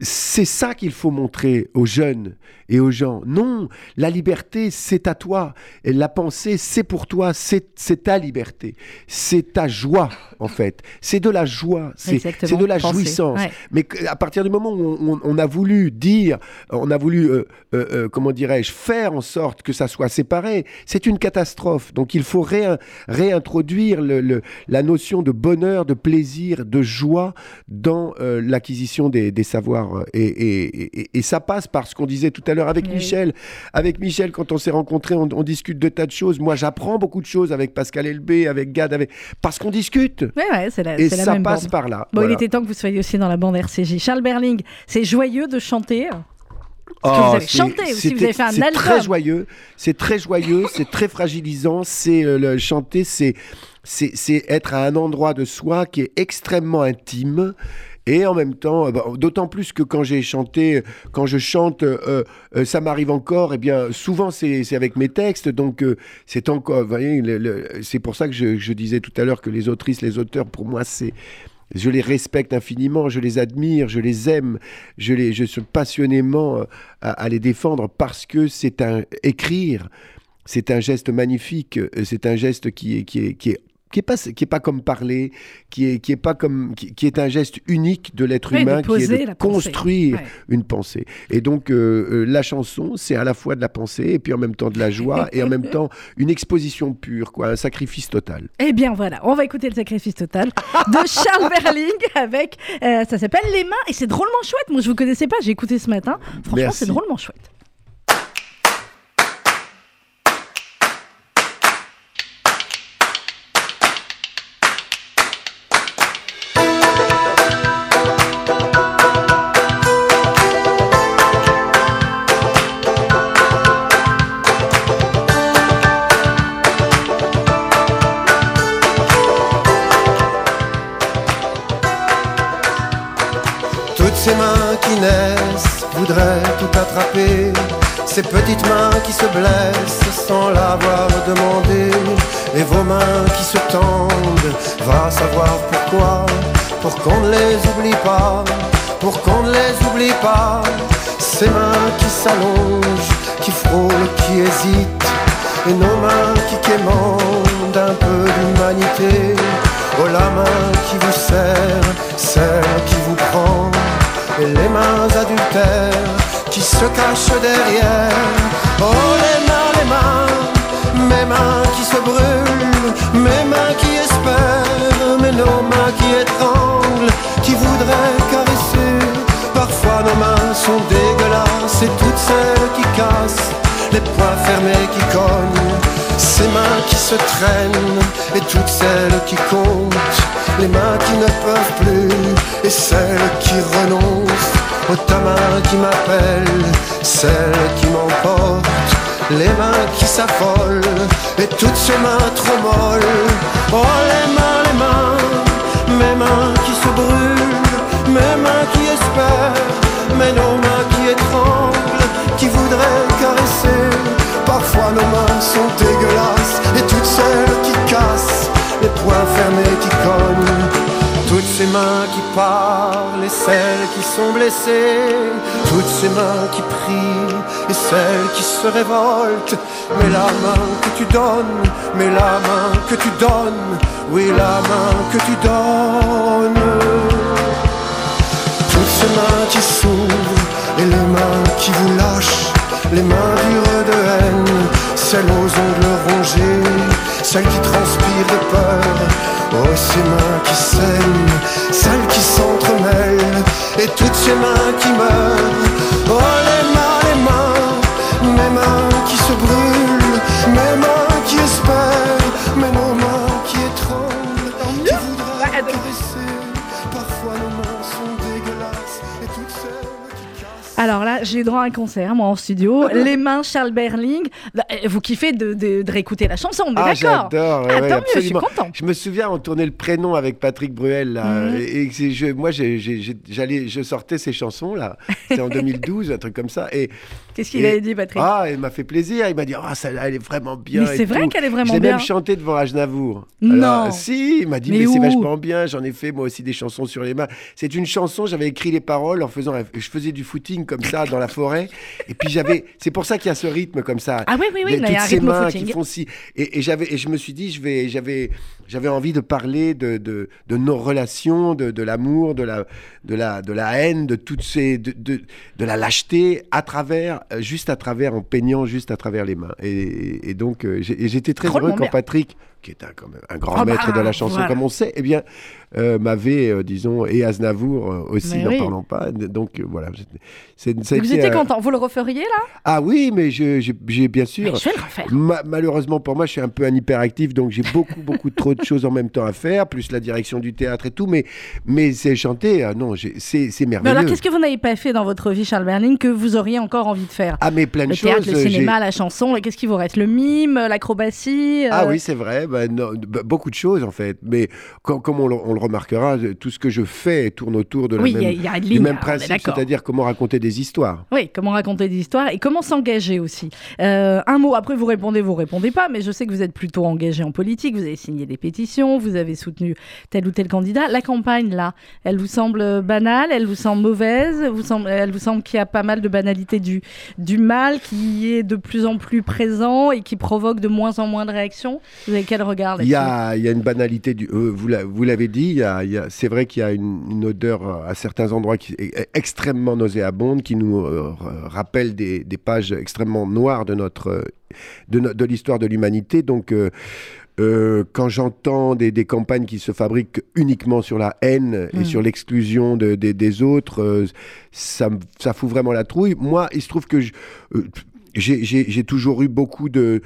c'est ça qu'il faut montrer aux jeunes et aux gens. Non, la liberté, c'est à toi. Et la pensée, c'est pour toi. C'est ta liberté. C'est ta joie, en fait. C'est de la joie. C'est de la jouissance. Ouais. Mais à partir du moment où on, on- on a voulu dire, on a voulu, euh, euh, euh, comment dirais-je, faire en sorte que ça soit séparé, c'est une catastrophe. Donc il faut réin- réintroduire le- le- la notion de bonheur, de plaisir, de joie dans l'acquisition des, des savoirs. Et, et- et- et ça passe par ce qu'on disait tout à l'heure avec Oui. Michel. Avec Michel, quand on s'est rencontrés, on, on discute de tas de choses. Moi, j'apprends beaucoup de choses avec Pascal Elbé, avec Gad, avec... parce qu'on discute. Ouais, ouais, c'est la, Et c'est la ça même passe bande. par là. Bon, Voilà. il était temps que vous soyez aussi dans la bande RCJ. Charles Berling, c'est joyeux de chanter. Oh, que vous avez c'est- chanté aussi, vous avez fait un c'est album. très joyeux, c'est très joyeux, c'est très fragilisant, c'est euh, le chanter, c'est c'est c'est être à un endroit de soi qui est extrêmement intime. Et en même temps, euh, bah, d'autant plus que quand j'ai chanté, quand je chante, euh, euh, ça m'arrive encore. Et bien, souvent c'est avec mes textes, donc c'est encore. Vous voyez, c'est pour ça que je, disais tout à l'heure que les autrices, les auteurs, pour moi, c'est je les respecte infiniment, je les admire, je les aime, je, les, je suis passionnément à, les défendre parce que c'est un écrire, c'est un geste magnifique, c'est un geste qui est, qui est, qui est qui est pas qui est pas comme parler, qui est qui est pas comme qui, qui est un geste unique de l'être de humain, qui est de pensée. construire Ouais. une pensée. Et donc euh, euh, la chanson, c'est à la fois de la pensée et puis en même temps de la joie et en même temps une exposition pure, quoi, un sacrifice total. Eh bien voilà, on va écouter le sacrifice total de Charles Berling avec, euh, ça s'appelle Les Mains et c'est drôlement chouette. Moi je vous connaissais pas, j'ai écouté ce matin. Franchement c'est drôlement chouette. Naissent voudraient tout attraper. Ces petites mains qui se blessent sans l'avoir demandé. Et vos mains qui se tendent, va savoir pourquoi. Pour qu'on ne les oublie pas, pour qu'on ne les oublie pas. Ces mains qui s'allongent, qui frôlent, qui hésitent. Et nos mains qui quémandent un peu d'humanité. Oh la main qui vous serre, celle qui vous prend. Et les mains adultères qui se cachent derrière. Oh les mains, les mains, mes mains qui se brûlent, mes mains qui espèrent, mais nos mains qui étranglent, qui voudraient caresser. Parfois nos mains sont dégueulasses et toutes celles qui cassent, les poings fermés qui cognent, ces mains qui se traînent et toutes celles qui comptent, les mains qui ne peuvent plus et celles qui renoncent. Oh ta main qui m'appelle, celle qui m'emporte, les mains qui s'affolent et toutes ces mains trop molles. Oh les mains, les mains, mes mains qui se brûlent, mes mains qui espèrent, mais nos mains qui étranglent, qui voudraient caresser. Parfois nos mains sont dégueulasses et toutes celles qui cassent, les poings fermés qui cognent. Toutes ces mains qui parlent et celles qui sont blessées, toutes ces mains qui prient et celles qui se révoltent. Mais la main que tu donnes, mais la main que tu donnes, oui la main que tu donnes. Ces mains qui s'ouvrent et les mains qui vous lâchent, les mains dures de haine, celles aux ongles rongés, celles qui transpirent de peur. Oh, ces mains qui saignent, celles qui s'entremêlent, et toutes ces mains qui meurent. Oh, les mains, les mains, mes mains qui se brûlent, mes mains qui espèrent, mais nos mains Alors là, j'ai eu droit à un concert, moi, en studio. Les mains Charles Berling. Bah, euh, Vous kiffez de, de- de réécouter la chanson, on est Ah, d'accord j'adore. Ah, ouais, tant mieux, je suis content. Je me souviens, on tournait le prénom avec Patrick Bruel. Là, Mhm. et, je, moi, j'allais, je sortais ces chansons là. C'était en 2012, un truc comme ça. Et Qu'est-ce qu'il avait dit, Patrick ah, il m'a fait plaisir. Il m'a dit, ah, celle-là, elle est vraiment bien. Mais c'est vrai qu'elle est vraiment bien. même chanté devant Aznavour. Non. Alors, si, il m'a dit, Mais mais, c'est vachement bien. J'en ai fait moi aussi des chansons sur les mains. C'est une chanson, j'avais écrit les paroles en faisant, je faisais du footing comme ça dans la forêt. Et puis j'avais, c'est pour ça qu'il y a ce rythme comme ça. Ah oui, oui, oui, Il y a toutes un ces mains footing. qui font si. Et, et j'avais, et je me suis dit, je vais, j'avais, j'avais envie de parler de, de, de nos relations, de, de l'amour, de la, de la, de la haine, de toutes ces, de, la lâcheté à travers, euh, juste à travers, en peignant juste à travers les mains. Et, et donc, euh, j'étais très heureux quand. Patrick, qui est un, quand même un grand Ah bah, maître de la chanson, voilà. comme on sait, eh bien, euh, m'avait, euh, disons, et Aznavour euh, aussi, n'en oui. parlons pas. Donc, voilà. a Vous étiez content. Vous le referiez, là? Ah oui, mais je- j'ai bien sûr. Mais Je vais le refaire. Ma- malheureusement pour moi, je suis un peu un hyperactif, donc j'ai beaucoup, beaucoup trop de choses en même temps à faire, plus la direction du théâtre et tout. Mais, mais c'est chanter, non, c'est c'est Mais merveilleux. alors, qu'est-ce que vous n'avez pas fait dans votre vie, Charles Berling, que vous auriez encore envie de faire? Ah, mais plein de Le choses. théâtre, le euh, j'ai- cinéma, la chanson, et qu'est-ce qui vous reste? Le mime, l'acrobatie Ah oui, c'est vrai. Non, ben, beaucoup de choses en fait. Mais com- comme on le, on le remarquera, tout ce que je fais tourne autour de la Oui, il y a- même, y a du même principe, c'est-à-dire comment raconter des histoires. Oui, comment raconter des histoires et comment s'engager aussi. Euh, un mot, après vous répondez, vous répondez pas, mais je sais que vous êtes plutôt engagé en politique, vous avez signé des pétitions, vous avez soutenu tel ou tel candidat. La campagne, là, elle vous semble banale, elle vous semble mauvaise, vous semble, elle vous semble qu'il y a pas mal de banalité du, du mal qui est de plus en plus présent et qui provoque de moins en moins de réactions. Vous avez quel regard Il y, a, il y a une banalité, du, euh, vous l'a- vous l'avez dit, c'est vrai qu'il y a une, une odeur euh, à certains endroits qui est extrêmement nauséabonde, qui nous euh, rappelle des, des pages extrêmement noires de, notre, de, no- de l'histoire de l'humanité. Donc, euh, euh, quand j'entends des, des campagnes qui se fabriquent uniquement sur la haine et Mm. sur l'exclusion de- des- des autres, euh, ça, fout vraiment la trouille. Moi, il se trouve que je, euh, j'ai- toujours eu beaucoup de-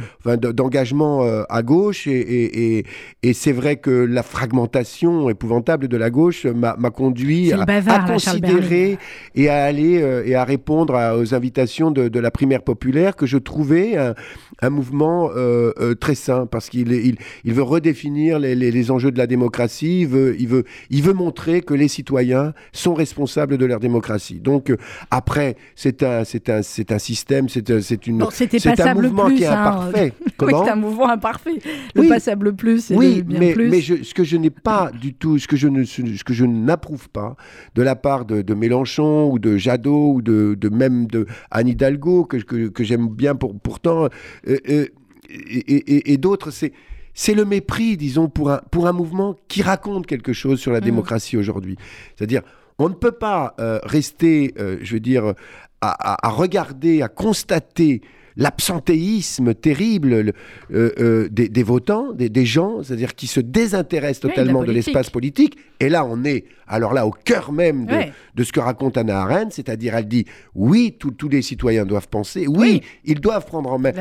d'engagement euh, à gauche et, et, et, et c'est vrai que la fragmentation épouvantable de la gauche m'a conduit à, le bavard, à là, Charles considérer et à aller euh, et à répondre à- aux invitations de, de la primaire populaire que je trouvais un, un mouvement euh, euh, très sain parce qu'il est- il, il veut redéfinir les, les- les enjeux de la démocratie, il veut, il, veut, il veut montrer que les citoyens sont responsables de leur démocratie. Donc après, c'est un, un, c'est un système, c'est c'est une, c'est un mouvement plus, qui est hein. imparfait. Oui, Comment c'est un mouvement imparfait. Le Oui. passable plus et oui, le bien mais, plus. mais je- ce que je n'ai pas du tout, ce que je ne, ce que je n'approuve pas de la part de, de Mélenchon ou de Jadot ou de, de même de Anne Hidalgo que, que, que j'aime bien pour, pourtant euh, euh, et, et- et d'autres, c'est c'est le mépris, disons, pour un, pour un mouvement qui raconte quelque chose sur la Mm. démocratie aujourd'hui. C'est-à-dire, on ne peut pas euh, rester, euh, je veux dire, à, regarder, à constater l'absentéisme terrible le- euh, euh, des, des votants, des, des gens, c'est-à-dire qui se désintéressent Oui, de la totalement de l'espace politique. Et là, on est, alors là, au cœur même de, ce que raconte Anna Arendt, c'est-à-dire elle dit, oui, tous- tous les citoyens doivent penser, oui, Oui. ils doivent prendre en main.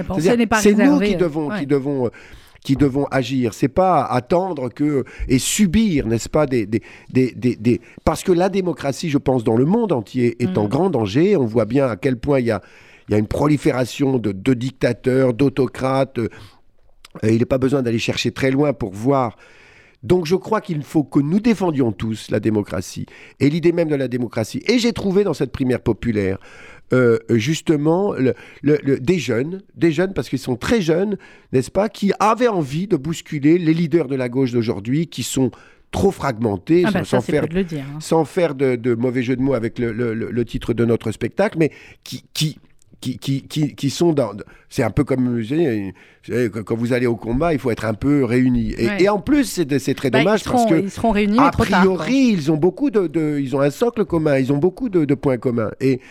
C'est nous qui euh, devons, ouais. qui devons euh, qui devons agir. C'est pas attendre que et subir, n'est-ce pas, des, des, des, des- des- parce que la démocratie, je pense, dans le monde entier, est en Mm. grand danger. On voit bien à quel point il y a il y a une prolifération de, de dictateurs, d'autocrates. Euh, il n'est pas besoin d'aller chercher très loin pour voir. Donc je crois qu'il faut que nous défendions tous la démocratie et l'idée même de la démocratie. Et j'ai trouvé dans cette primaire populaire euh, justement le- le- le- des jeunes, des jeunes parce qu'ils sont très jeunes, n'est-ce pas, qui avaient envie de bousculer les leaders de la gauche d'aujourd'hui qui sont trop fragmentés, Ah bah, sans, ça, sans c'est faire peu de le dire. hein. sans faire de, de mauvais jeu de mots avec le, le- le- le titre de notre spectacle, mais qui, qui, qui, qui, qui, qui sont dans... C'est un peu comme, vous savez, quand vous allez au combat, il faut être un peu réunis. Et, Ouais. et en plus, c'est très Bah, dommage seront, parce que... ils seront réunis, A trop tard, priori, ils ont beaucoup de, de- ils ont un socle commun, ils ont beaucoup de, de points communs. Et,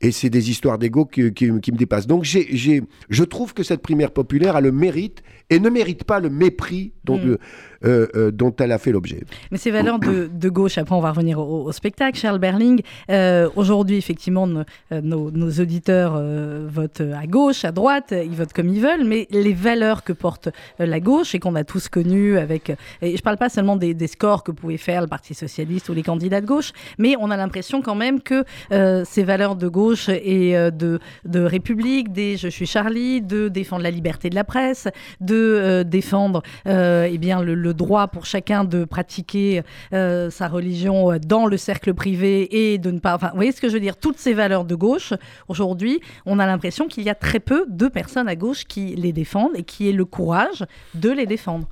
et c'est des histoires d'ego qui, me dépassent. Donc j'ai, j'ai- je trouve que cette primaire populaire a le mérite et ne mérite pas le mépris dont, Mm. euh, euh, dont elle a fait l'objet. Mais ces valeurs de, de gauche, après on va revenir au, au spectacle, Charles Berling. euh, Aujourd'hui, effectivement, nos, euh, nos- nos auditeurs euh, votent à gauche, à droite, ils votent comme ils veulent, mais les valeurs que porte euh, la gauche et qu'on a tous connues avec... Et je ne parle pas seulement des, des scores que pouvait faire le Parti Socialiste ou les candidats de gauche, mais on a l'impression quand même que euh, ces valeurs de gauche et euh, de, de République, des Je suis Charlie, de défendre la liberté de la presse, de euh, défendre euh, eh bien, le, droit pour chacun de pratiquer euh, sa religion dans le cercle privé et de ne pas... Enfin, vous voyez ce que je veux dire? Toutes ces valeurs de gauche, aujourd'hui, on a l'impression qu'il y a très peu de personnes à gauche qui les défendent et qui aient le courage de les défendre.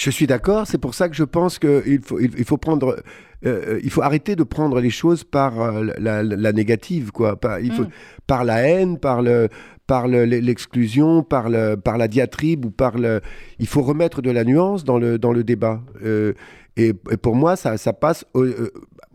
Je suis d'accord, c'est pour ça que je pense qu'il faut, il, faut prendre, euh, il faut arrêter de prendre les choses par euh, la, la- la négative, quoi. Par, il faut, Mm. par la haine, par le, par le- l'exclusion, par le, par la diatribe ou par le. Il faut remettre de la nuance dans le, dans le débat. Euh, et, et pour moi, ça, ça passe. au- euh,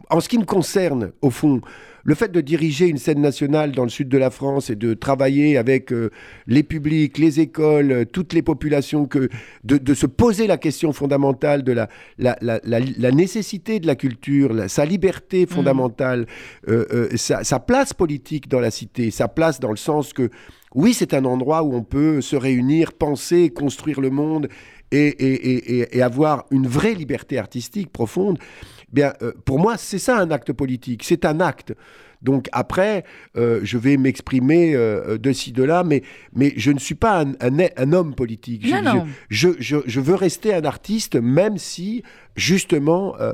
en ce qui me concerne, au fond, le fait de diriger une scène nationale dans le sud de la France et de travailler avec euh, les publics, les écoles, euh, toutes les populations, que, de, de se poser la question fondamentale de la, la, la, la- la nécessité de la culture, sa liberté fondamentale, euh, euh, sa, sa place politique dans la cité, sa place dans le sens que, oui, c'est un endroit où on peut se réunir, penser, construire le monde et, et- et- et- et avoir une vraie liberté artistique profonde. Bien, euh, pour moi, c'est ça un acte politique. C'est un acte Donc après, euh, je vais m'exprimer euh, de ci, de là, mais, mais je ne suis pas un, un- un homme politique. Je, Non, non. je, je, je veux rester un artiste, même si, justement, euh,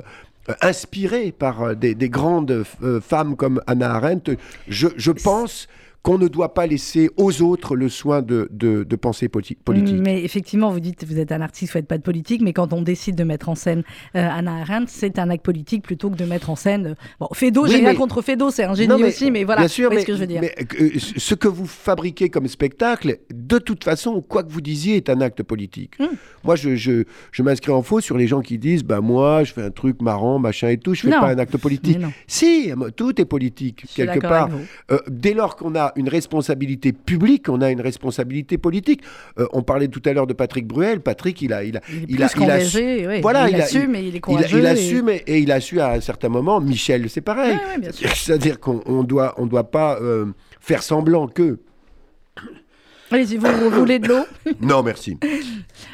inspiré par des, des grandes femmes comme Anna Arendt, je pense qu'on ne doit pas laisser aux autres le soin de, de, de penser politi- politique. Mais effectivement, vous dites vous êtes un artiste, vous faites pas de politique, mais quand on décide de mettre en scène euh, Anna Arendt, c'est un acte politique plutôt que de mettre en scène. euh, Bon, Fédo, Oui, j'ai rien mais- contre Fédo, c'est un génie Non, mais- aussi, mais voilà, Bien sûr, mais, ce que je veux dire. mais, euh, ce que vous fabriquez comme spectacle, de toute façon, quoi que vous disiez, est un acte politique. Mm. Moi, je, je, je m'inscris en faux sur les gens qui disent bah moi, je fais un truc marrant, machin et tout, je fais Non. pas un acte politique. Si, tout est politique, quelque part. Euh, dès lors qu'on a une responsabilité publique, on a une responsabilité politique. Euh, on parlait tout à l'heure de Patrick Bruel. Patrick, il a, il a, Il a, il a voilà, il, il a- assume, mais il est courageux. il et- assume et, et il a su à un certain moment. Michel, c'est pareil. Ouais, ouais. C'est-à-dire qu'on on doit, on doit pas euh, faire semblant que. Allez-y, vous, vous voulez de l'eau? Non, merci.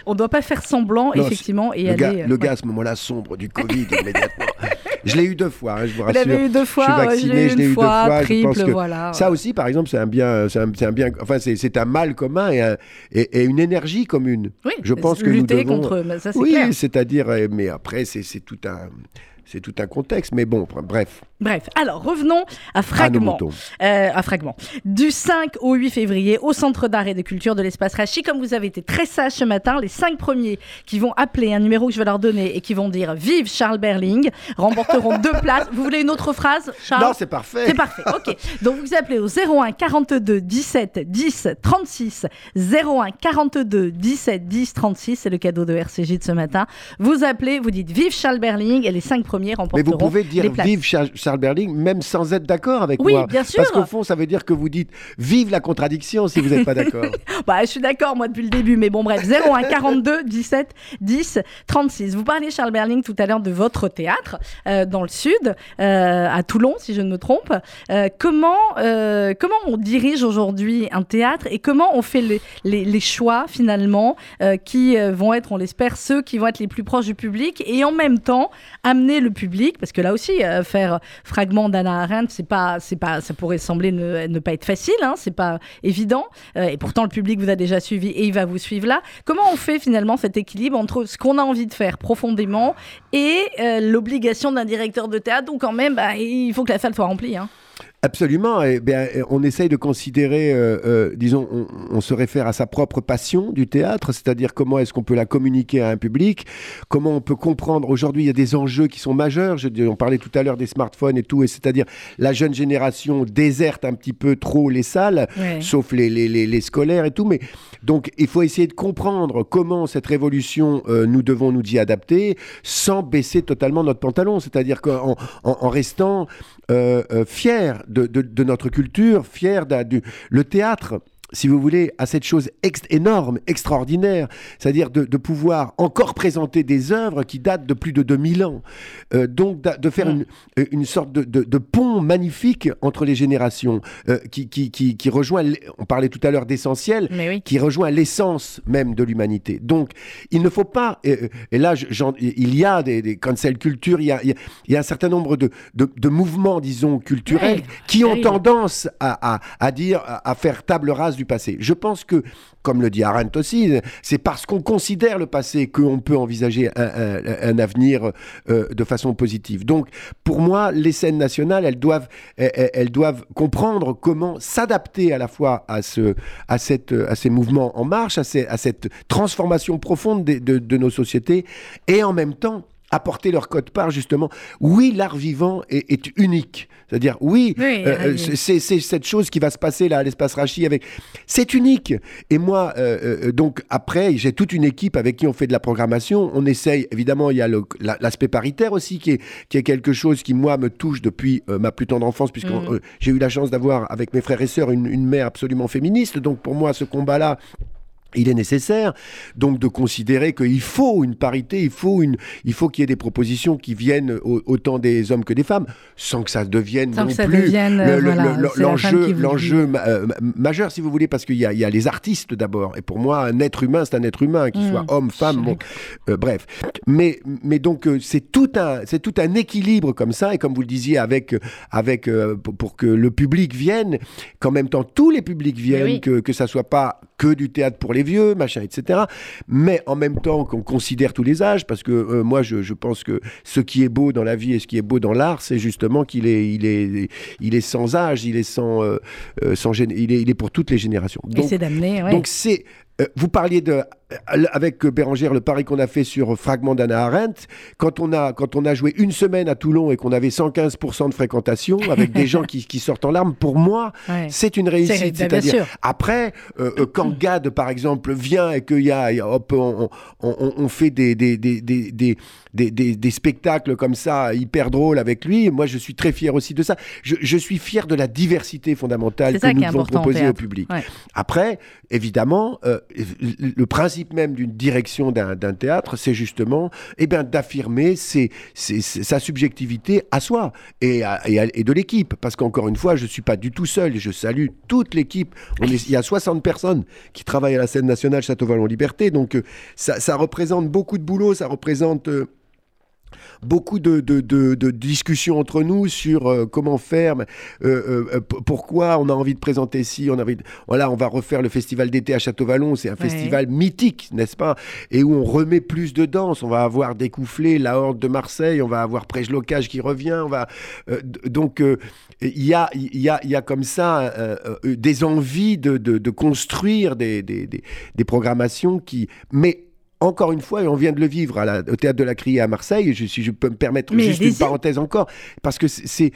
On ne doit pas faire semblant, Non, effectivement, et le aller. gars, euh, le ouais. gars, à ce moment-là, sombre du Covid immédiatement. Je l'ai eu deux fois, hein, je vous Vous rassure. l'avez eu deux fois, je suis ouais, vacciné, je l'ai eu deux fois, je triple, pense que voilà. Ça aussi, par exemple, c'est un bien, c'est un, bien, enfin, c'est, un mal commun et, un- et- et une énergie commune. oui, je pense que nous lutter devons- contre, ça c'est oui, clair. c'est-à-dire, euh, mais après, c'est, c'est tout un, c'est tout un contexte. Mais bon, bref, Bref, alors revenons à Fragment. Euh, à Fragment. Du 5 au 8 février, au Centre d'art et de culture de l'espace Rachi, comme vous avez été très sage ce matin, les cinq premiers qui vont appeler un numéro que je vais leur donner et qui vont dire Vive Charles Berling remporteront deux places. Vous voulez une autre phrase, Charles? Non, c'est parfait. C'est parfait, ok. Donc vous appelez au 01 42 17 10 36. 01 42 17 10 36, c'est le cadeau de RCJ de ce matin. Vous appelez, vous dites Vive Charles Berling et les cinq premiers Mais remporteront vous pouvez dire les places. vive Charles, Charles Berling, même sans être d'accord avec Oui, moi. bien sûr. Parce qu'au fond, ça veut dire que vous dites vive la contradiction si vous n'êtes pas d'accord. Bah, je suis d'accord, moi, depuis le début, mais bon, bref, 01 42 17 10 36. Vous parliez, Charles Berling, tout à l'heure de votre théâtre euh, dans le Sud, euh, à Toulon, si je ne me trompe. Euh, comment, comment on dirige aujourd'hui un théâtre et comment on fait les, les, les choix, finalement, qui vont être, on l'espère, ceux qui vont être les plus proches du public et en même temps amener le public, parce que là aussi, faire fragment d'Anna Arendt, c'est pas, c'est pas, ça pourrait sembler ne, pas être facile, hein, c'est pas évident. Euh, et pourtant, le public vous a déjà suivi et il va vous suivre là. Comment on fait finalement cet équilibre entre ce qu'on a envie de faire profondément et euh, l'obligation d'un directeur de théâtre? Où quand même, bah, il faut que la salle soit remplie. Hein. Absolument. Et bien, on essaye de considérer, euh, euh, disons, on, on se réfère à sa propre passion du théâtre, c'est-à-dire comment est-ce qu'on peut la communiquer à un public, comment on peut comprendre. Aujourd'hui, il y a des enjeux qui sont majeurs. Je, on parlait tout à l'heure des smartphones et tout, et c'est-à-dire la jeune génération déserte un petit peu trop les salles, Ouais. sauf les, les, les, les scolaires et tout. Mais donc, il faut essayer de comprendre comment cette révolution, euh, nous devons nous y adapter sans baisser totalement notre pantalon, c'est-à-dire qu'en en, en restant euh, euh, fiers de, de- de notre culture, fiers du le théâtre. Si vous voulez, à cette chose ex- énorme, extraordinaire, c'est-à-dire de, de pouvoir encore présenter des œuvres qui datent de plus de 2000 ans. Euh, donc, de faire une, euh, une sorte de, de- de pont magnifique entre les générations, euh, qui, qui, qui, qui rejoint, on parlait tout à l'heure d'essentiel, oui. qui rejoint l'essence même de l'humanité. Donc, il ne faut pas, et, et là, il y a des, des cancel culture, il y a, il y un certain nombre de, mouvements, disons, culturels, Ouais, qui ont terrible. tendance à, à, à dire, à faire table rase du passé. Je pense que, comme le dit Arendt aussi, c'est parce qu'on considère le passé qu'on peut envisager un, avenir euh, de façon positive. Donc, pour moi, les scènes nationales, elles doivent, elles, doivent comprendre comment s'adapter à la fois à, ce, à, cette, à ces mouvements en marche, à, cette transformation profonde de nos sociétés, et en même temps apporter leur code part justement. Oui, l'art vivant est, est unique. C'est-à-dire, oui, Oui, euh, Ravi. c'est- cette chose qui va se passer là à l'espace Rachi avec. C'est unique. Et moi, euh, euh, donc après, j'ai toute une équipe avec qui on fait de la programmation. On essaye, évidemment, il y a l'aspect paritaire aussi qui est, qui est quelque chose qui moi me touche depuis euh, ma plus tendre enfance, puisque euh, j'ai eu la chance d'avoir avec mes frères et sœurs une, une mère absolument féministe. Donc pour moi, ce combat-là il est nécessaire donc de considérer qu'il faut une parité, il faut une, il faut qu'il y ait des propositions qui viennent autant des hommes que des femmes, sans que ça devienne non plus l'enjeu, l'enjeu majeur si vous voulez, parce qu'il y, y, a les artistes d'abord, et pour moi un être humain c'est un être humain, qu'il soit mmh. homme, femme, euh, bref. Mais, mais donc euh, c'est tout un, c'est tout un équilibre comme ça, et comme vous le disiez avec, avec euh, pour, que le public vienne, qu'en même temps tous les publics viennent, que que ça soit pas que du théâtre pour les vieux, machin, etc. Mais en même temps qu'on considère tous les âges, parce que euh, moi, je, pense que ce qui est beau dans la vie et ce qui est beau dans l'art, c'est justement qu'il est, il est, il est sans âge, il est sans, euh, euh, sans il est, il est pour toutes les générations. Donc, c'est d'amener, Donc c'est vous parliez de avec Bérangère, le pari qu'on a fait sur Fragment d'Anna Arendt, quand on, a, quand on a joué une semaine à Toulon et qu'on avait 115% de fréquentation, avec des gens qui, qui, sortent en larmes, pour moi, c'est une réussite. C'est-à-dire, après, euh, euh, quand Gad, par exemple, vient et qu'il y a, hop, on, on, on, fait des, des, des, des des, des, spectacles comme ça, hyper drôles avec lui, moi, je suis très fier aussi de ça. Je, je suis fier de la diversité fondamentale que nous devons proposer au public. Après, évidemment, euh, le principe même d'une direction d'un théâtre, c'est justement eh ben, d'affirmer sa subjectivité à soi et, de l'équipe. Parce qu'encore une fois, je ne suis pas du tout seul. Je salue toute l'équipe. Il y a 60 personnes qui travaillent à la scène nationale Château-Vallon-Liberté. Donc euh, ça, ça, représente beaucoup de boulot, ça représente... Euh, beaucoup de, de, discussions entre nous sur euh, comment faire, euh, euh, pourquoi on a envie de présenter ici, on a envie voilà, on va refaire le festival d'été à Château-Vallon, c'est un festival mythique, n'est-ce pas? Et où on remet plus de danse, on va avoir Découfflé, la Horde de Marseille, on va avoir Prège Locage qui revient, on va donc il y a, y, a, y a comme ça des envies de, de, construire des, des, des, des, programmations qui... Mais encore une fois, et on vient de le vivre à la, au théâtre de la Criée à Marseille, je, si je peux me permettre juste une parenthèse encore, parce que c'est,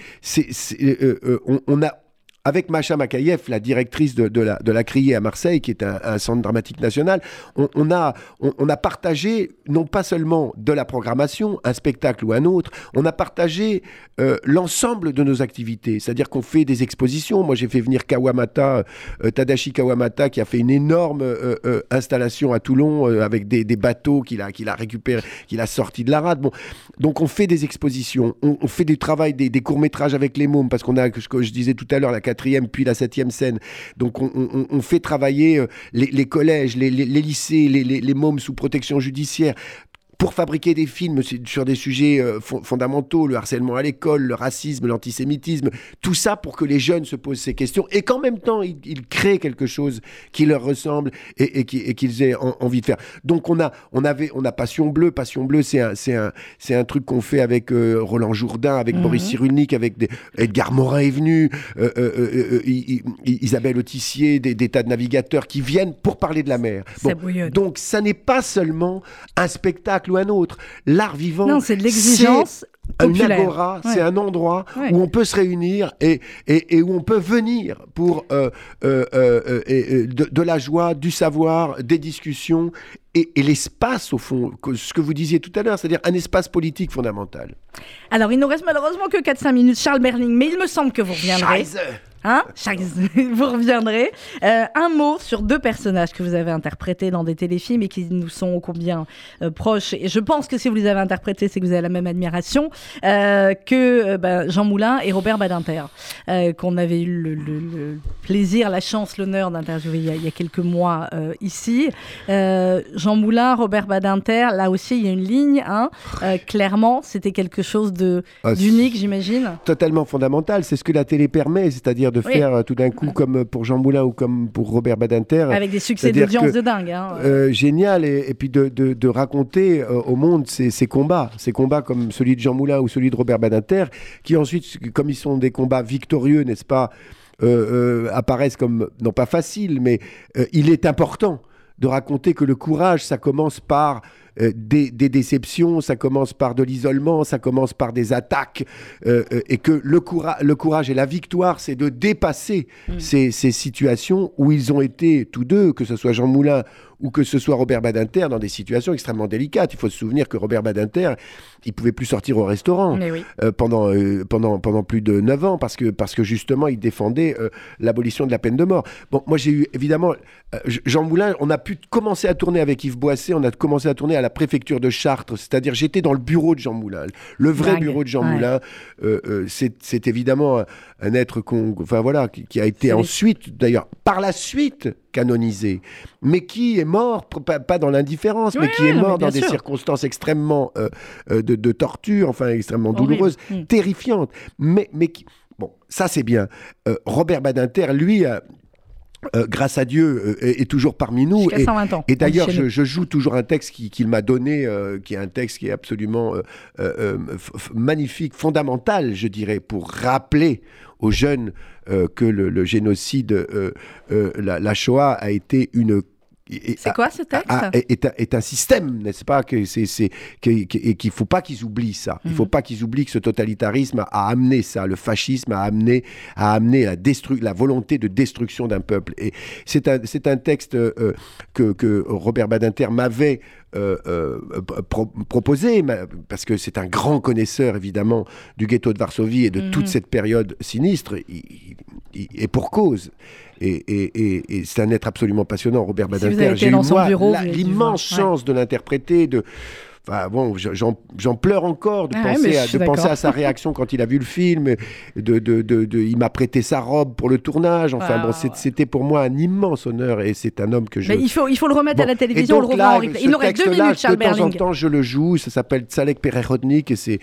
euh, euh, on, on, a avec Macha Makayev, la directrice de, la, de la Criée à Marseille, qui est un, centre dramatique national, on, a, on, a partagé non pas seulement de la programmation, un spectacle ou un autre, on a partagé euh, l'ensemble de nos activités. C'est-à-dire qu'on fait des expositions. Moi, j'ai fait venir Kawamata, euh, Tadashi Kawamata, qui a fait une énorme euh, installation à Toulon avec des, bateaux qu'il a, qu'il a récupérés, qu'il a sortis de la rade. Bon, donc on fait des expositions, on, fait du travail, des, courts-métrages avec les mômes, parce qu'on a, ce que je disais tout à l'heure, la puis la septième scène. Donc on, fait travailler les, collèges, les, lycées, les, les mômes sous protection judiciaire pour fabriquer des films sur des sujets euh, fondamentaux, le harcèlement à l'école, le racisme, l'antisémitisme, tout ça pour que les jeunes se posent ces questions et qu'en même temps ils, créent quelque chose qui leur ressemble et, qu'ils aient envie de faire. Donc on a, on avait, on a Passion Bleue. Passion Bleue, c'est un, c'est un, c'est un truc qu'on fait avec euh, Roland Jourdain, avec mhm. Boris Cyrulnik, avec des, Edgar Morin est venu, euh, Isabelle Autissier, des, tas de navigateurs qui viennent pour parler de la mer. donc ça n'est pas seulement un spectacle ou un autre. L'art vivant. c'est de l'exigence. Un agora, c'est un endroit où on peut se réunir et, et, où on peut venir pour euh, euh, euh, de, la joie, du savoir, des discussions et, l'espace, au fond, ce que vous disiez tout à l'heure, c'est-à-dire un espace politique fondamental. Alors, il nous reste malheureusement que 4-5 minutes, Charles Berling, mais il me semble que vous reviendrez. Hein Vous reviendrez. Euh, un mot sur deux personnages que vous avez interprétés dans des téléfilms et qui nous sont combien euh, proches. Et je pense que si vous les avez interprétés, c'est que vous avez la même admiration euh, que ben, Jean Moulin et Robert Badinter, qu'on avait eu le, plaisir, la chance, l'honneur d'interviewer il, y a quelques mois ici. Jean Moulin, Robert Badinter, là aussi, il y a une ligne. Hein, clairement, c'était quelque chose ah, d'unique, j'imagine. Totalement fondamental. C'est ce que la télé permet, c'est-à-dire de faire euh, tout d'un coup comme pour Jean Moulin ou comme pour Robert Badinter. Avec des succès d'audience de dingue. Hein. Euh, génial. Et, puis de, de, raconter euh, au monde ces, ces, combats. Ces combats comme celui de Jean Moulin ou celui de Robert Badinter, qui ensuite, comme ils sont des combats victorieux, n'est-ce pas, apparaissent comme, non pas faciles, mais il est important de raconter que le courage, ça commence par euh, des, des déceptions, ça commence par de l'isolement, ça commence par des attaques, euh, euh, et que le, coura- le courage et la victoire, c'est de dépasser Mm. ces, ces situations où ils ont été tous deux, que ce soit Jean Moulin ou que ce soit Robert Badinter, dans des situations extrêmement délicates. Il faut se souvenir que Robert Badinter, il pouvait plus sortir au restaurant oui. euh, pendant, euh, pendant, pendant plus de 9 ans parce que, parce que justement il défendait euh, l'abolition de la peine de mort. Bon, moi j'ai eu évidemment Jean Moulin, on a pu commencer à tourner avec Yves Boisset, on a commencé à tourner à la préfecture de Chartres, c'est-à-dire j'étais dans le bureau de Jean Moulin, le vrai Dingue. bureau de Jean Ouais. Moulin. C'est évidemment un, être qu'on, enfin voilà, qui, qui a été ensuite, d'ailleurs, par la suite canonisé, mais qui est mort, pas, pas dans l'indifférence, mais qui oui, est mort dans des circonstances extrêmement euh, euh, de, de torture, enfin extrêmement Horrible. douloureuses, Mm. terrifiantes. Mais, mais qui- bon, ça c'est bien. Euh, Robert Badinter, lui, a- euh, grâce à Dieu, euh, est, est toujours parmi nous. Et, 120 ans. et d'ailleurs, je, je joue toujours un texte qui- qu'il m'a donné, euh, qui est un texte qui est absolument f- magnifique, fondamental, je dirais, pour rappeler aux jeunes que le, le génocide, la, la Shoah a été une... C'est quoi ce texte a- est, est un, est un système, n'est-ce pas que c'est, qu'il ne faut pas qu'ils oublient ça. Il ne faut Mhm. pas qu'ils oublient que ce totalitarisme a amené ça. Le fascisme a amené, a amené la, destru- la volonté de destruction d'un peuple. Et c'est un, c'est un texte euh, que, que Robert Badinter m'avait euh, euh, pro- proposé, parce que c'est un grand connaisseur, évidemment, du ghetto de Varsovie et de Mhm. toute cette période sinistre, et pour cause. Et, et- et- et c'est un être absolument passionnant, Robert Badinter. J'ai eu, l'immense ouais. chance de l'interpréter, de... Enfin, bon, j'en pleure encore de, Ah penser, à, suis de penser d'accord. à sa réaction quand il a vu le film. De, de, de- de- il m'a prêté sa robe pour le tournage. Enfin, bon, c'était pour moi un immense honneur et c'est un homme que je. Mais il faut, il faut le remettre Bon, à la télévision, on le revoit en replay. Il reste deux minutes, Charles De temps en Berling. temps, je le joue. Ça s'appelle Tsalek Pererodnik et c'est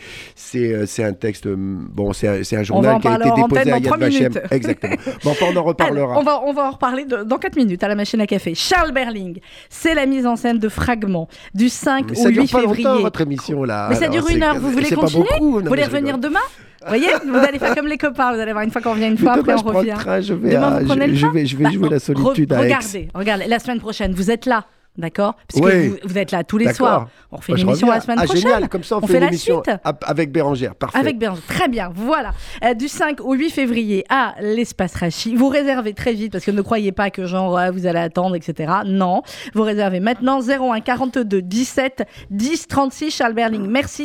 euh, c'est un texte. euh, Bon, c'est un, un journal en qui a été en déposé à Yad Vashem. minutes. Exactement. Bon, enfin, on en reparlera. Alors, on, va, on va en reparler dans 4 minutes à la machine à café. Charles Berling, c'est la mise en scène de fragments du 5 Mais au ça dure 8 pas février. longtemps votre émission là. Mais ça dure une heure, vous voulez continuer beaucoup, non, Vous voulez revenir demain Vous voyez, vous allez faire comme les copains, vous allez voir une fois qu'on revient une fois, après on revient. train, je vais, Demain, à- vous prenez je, le je train vais, je vais Bah, jouer la solitude Aix. Regardez, regardez, la semaine prochaine, vous êtes là, d'accord? Parce que vous, vous êtes là tous les soirs. On fait Moi, je l'émission la semaine ah, prochaine. génial, comme ça on, On fait, fait la suite. avec Bérangère, parfait. Avec Bérangère, très bien, voilà. Euh, du 5 au 8 février à l'espace Rachi. Vous réservez très vite parce que ne croyez pas que genre vous allez attendre, etc. Non, vous réservez maintenant 01 42 17 10 36 Charles Berling. Merci.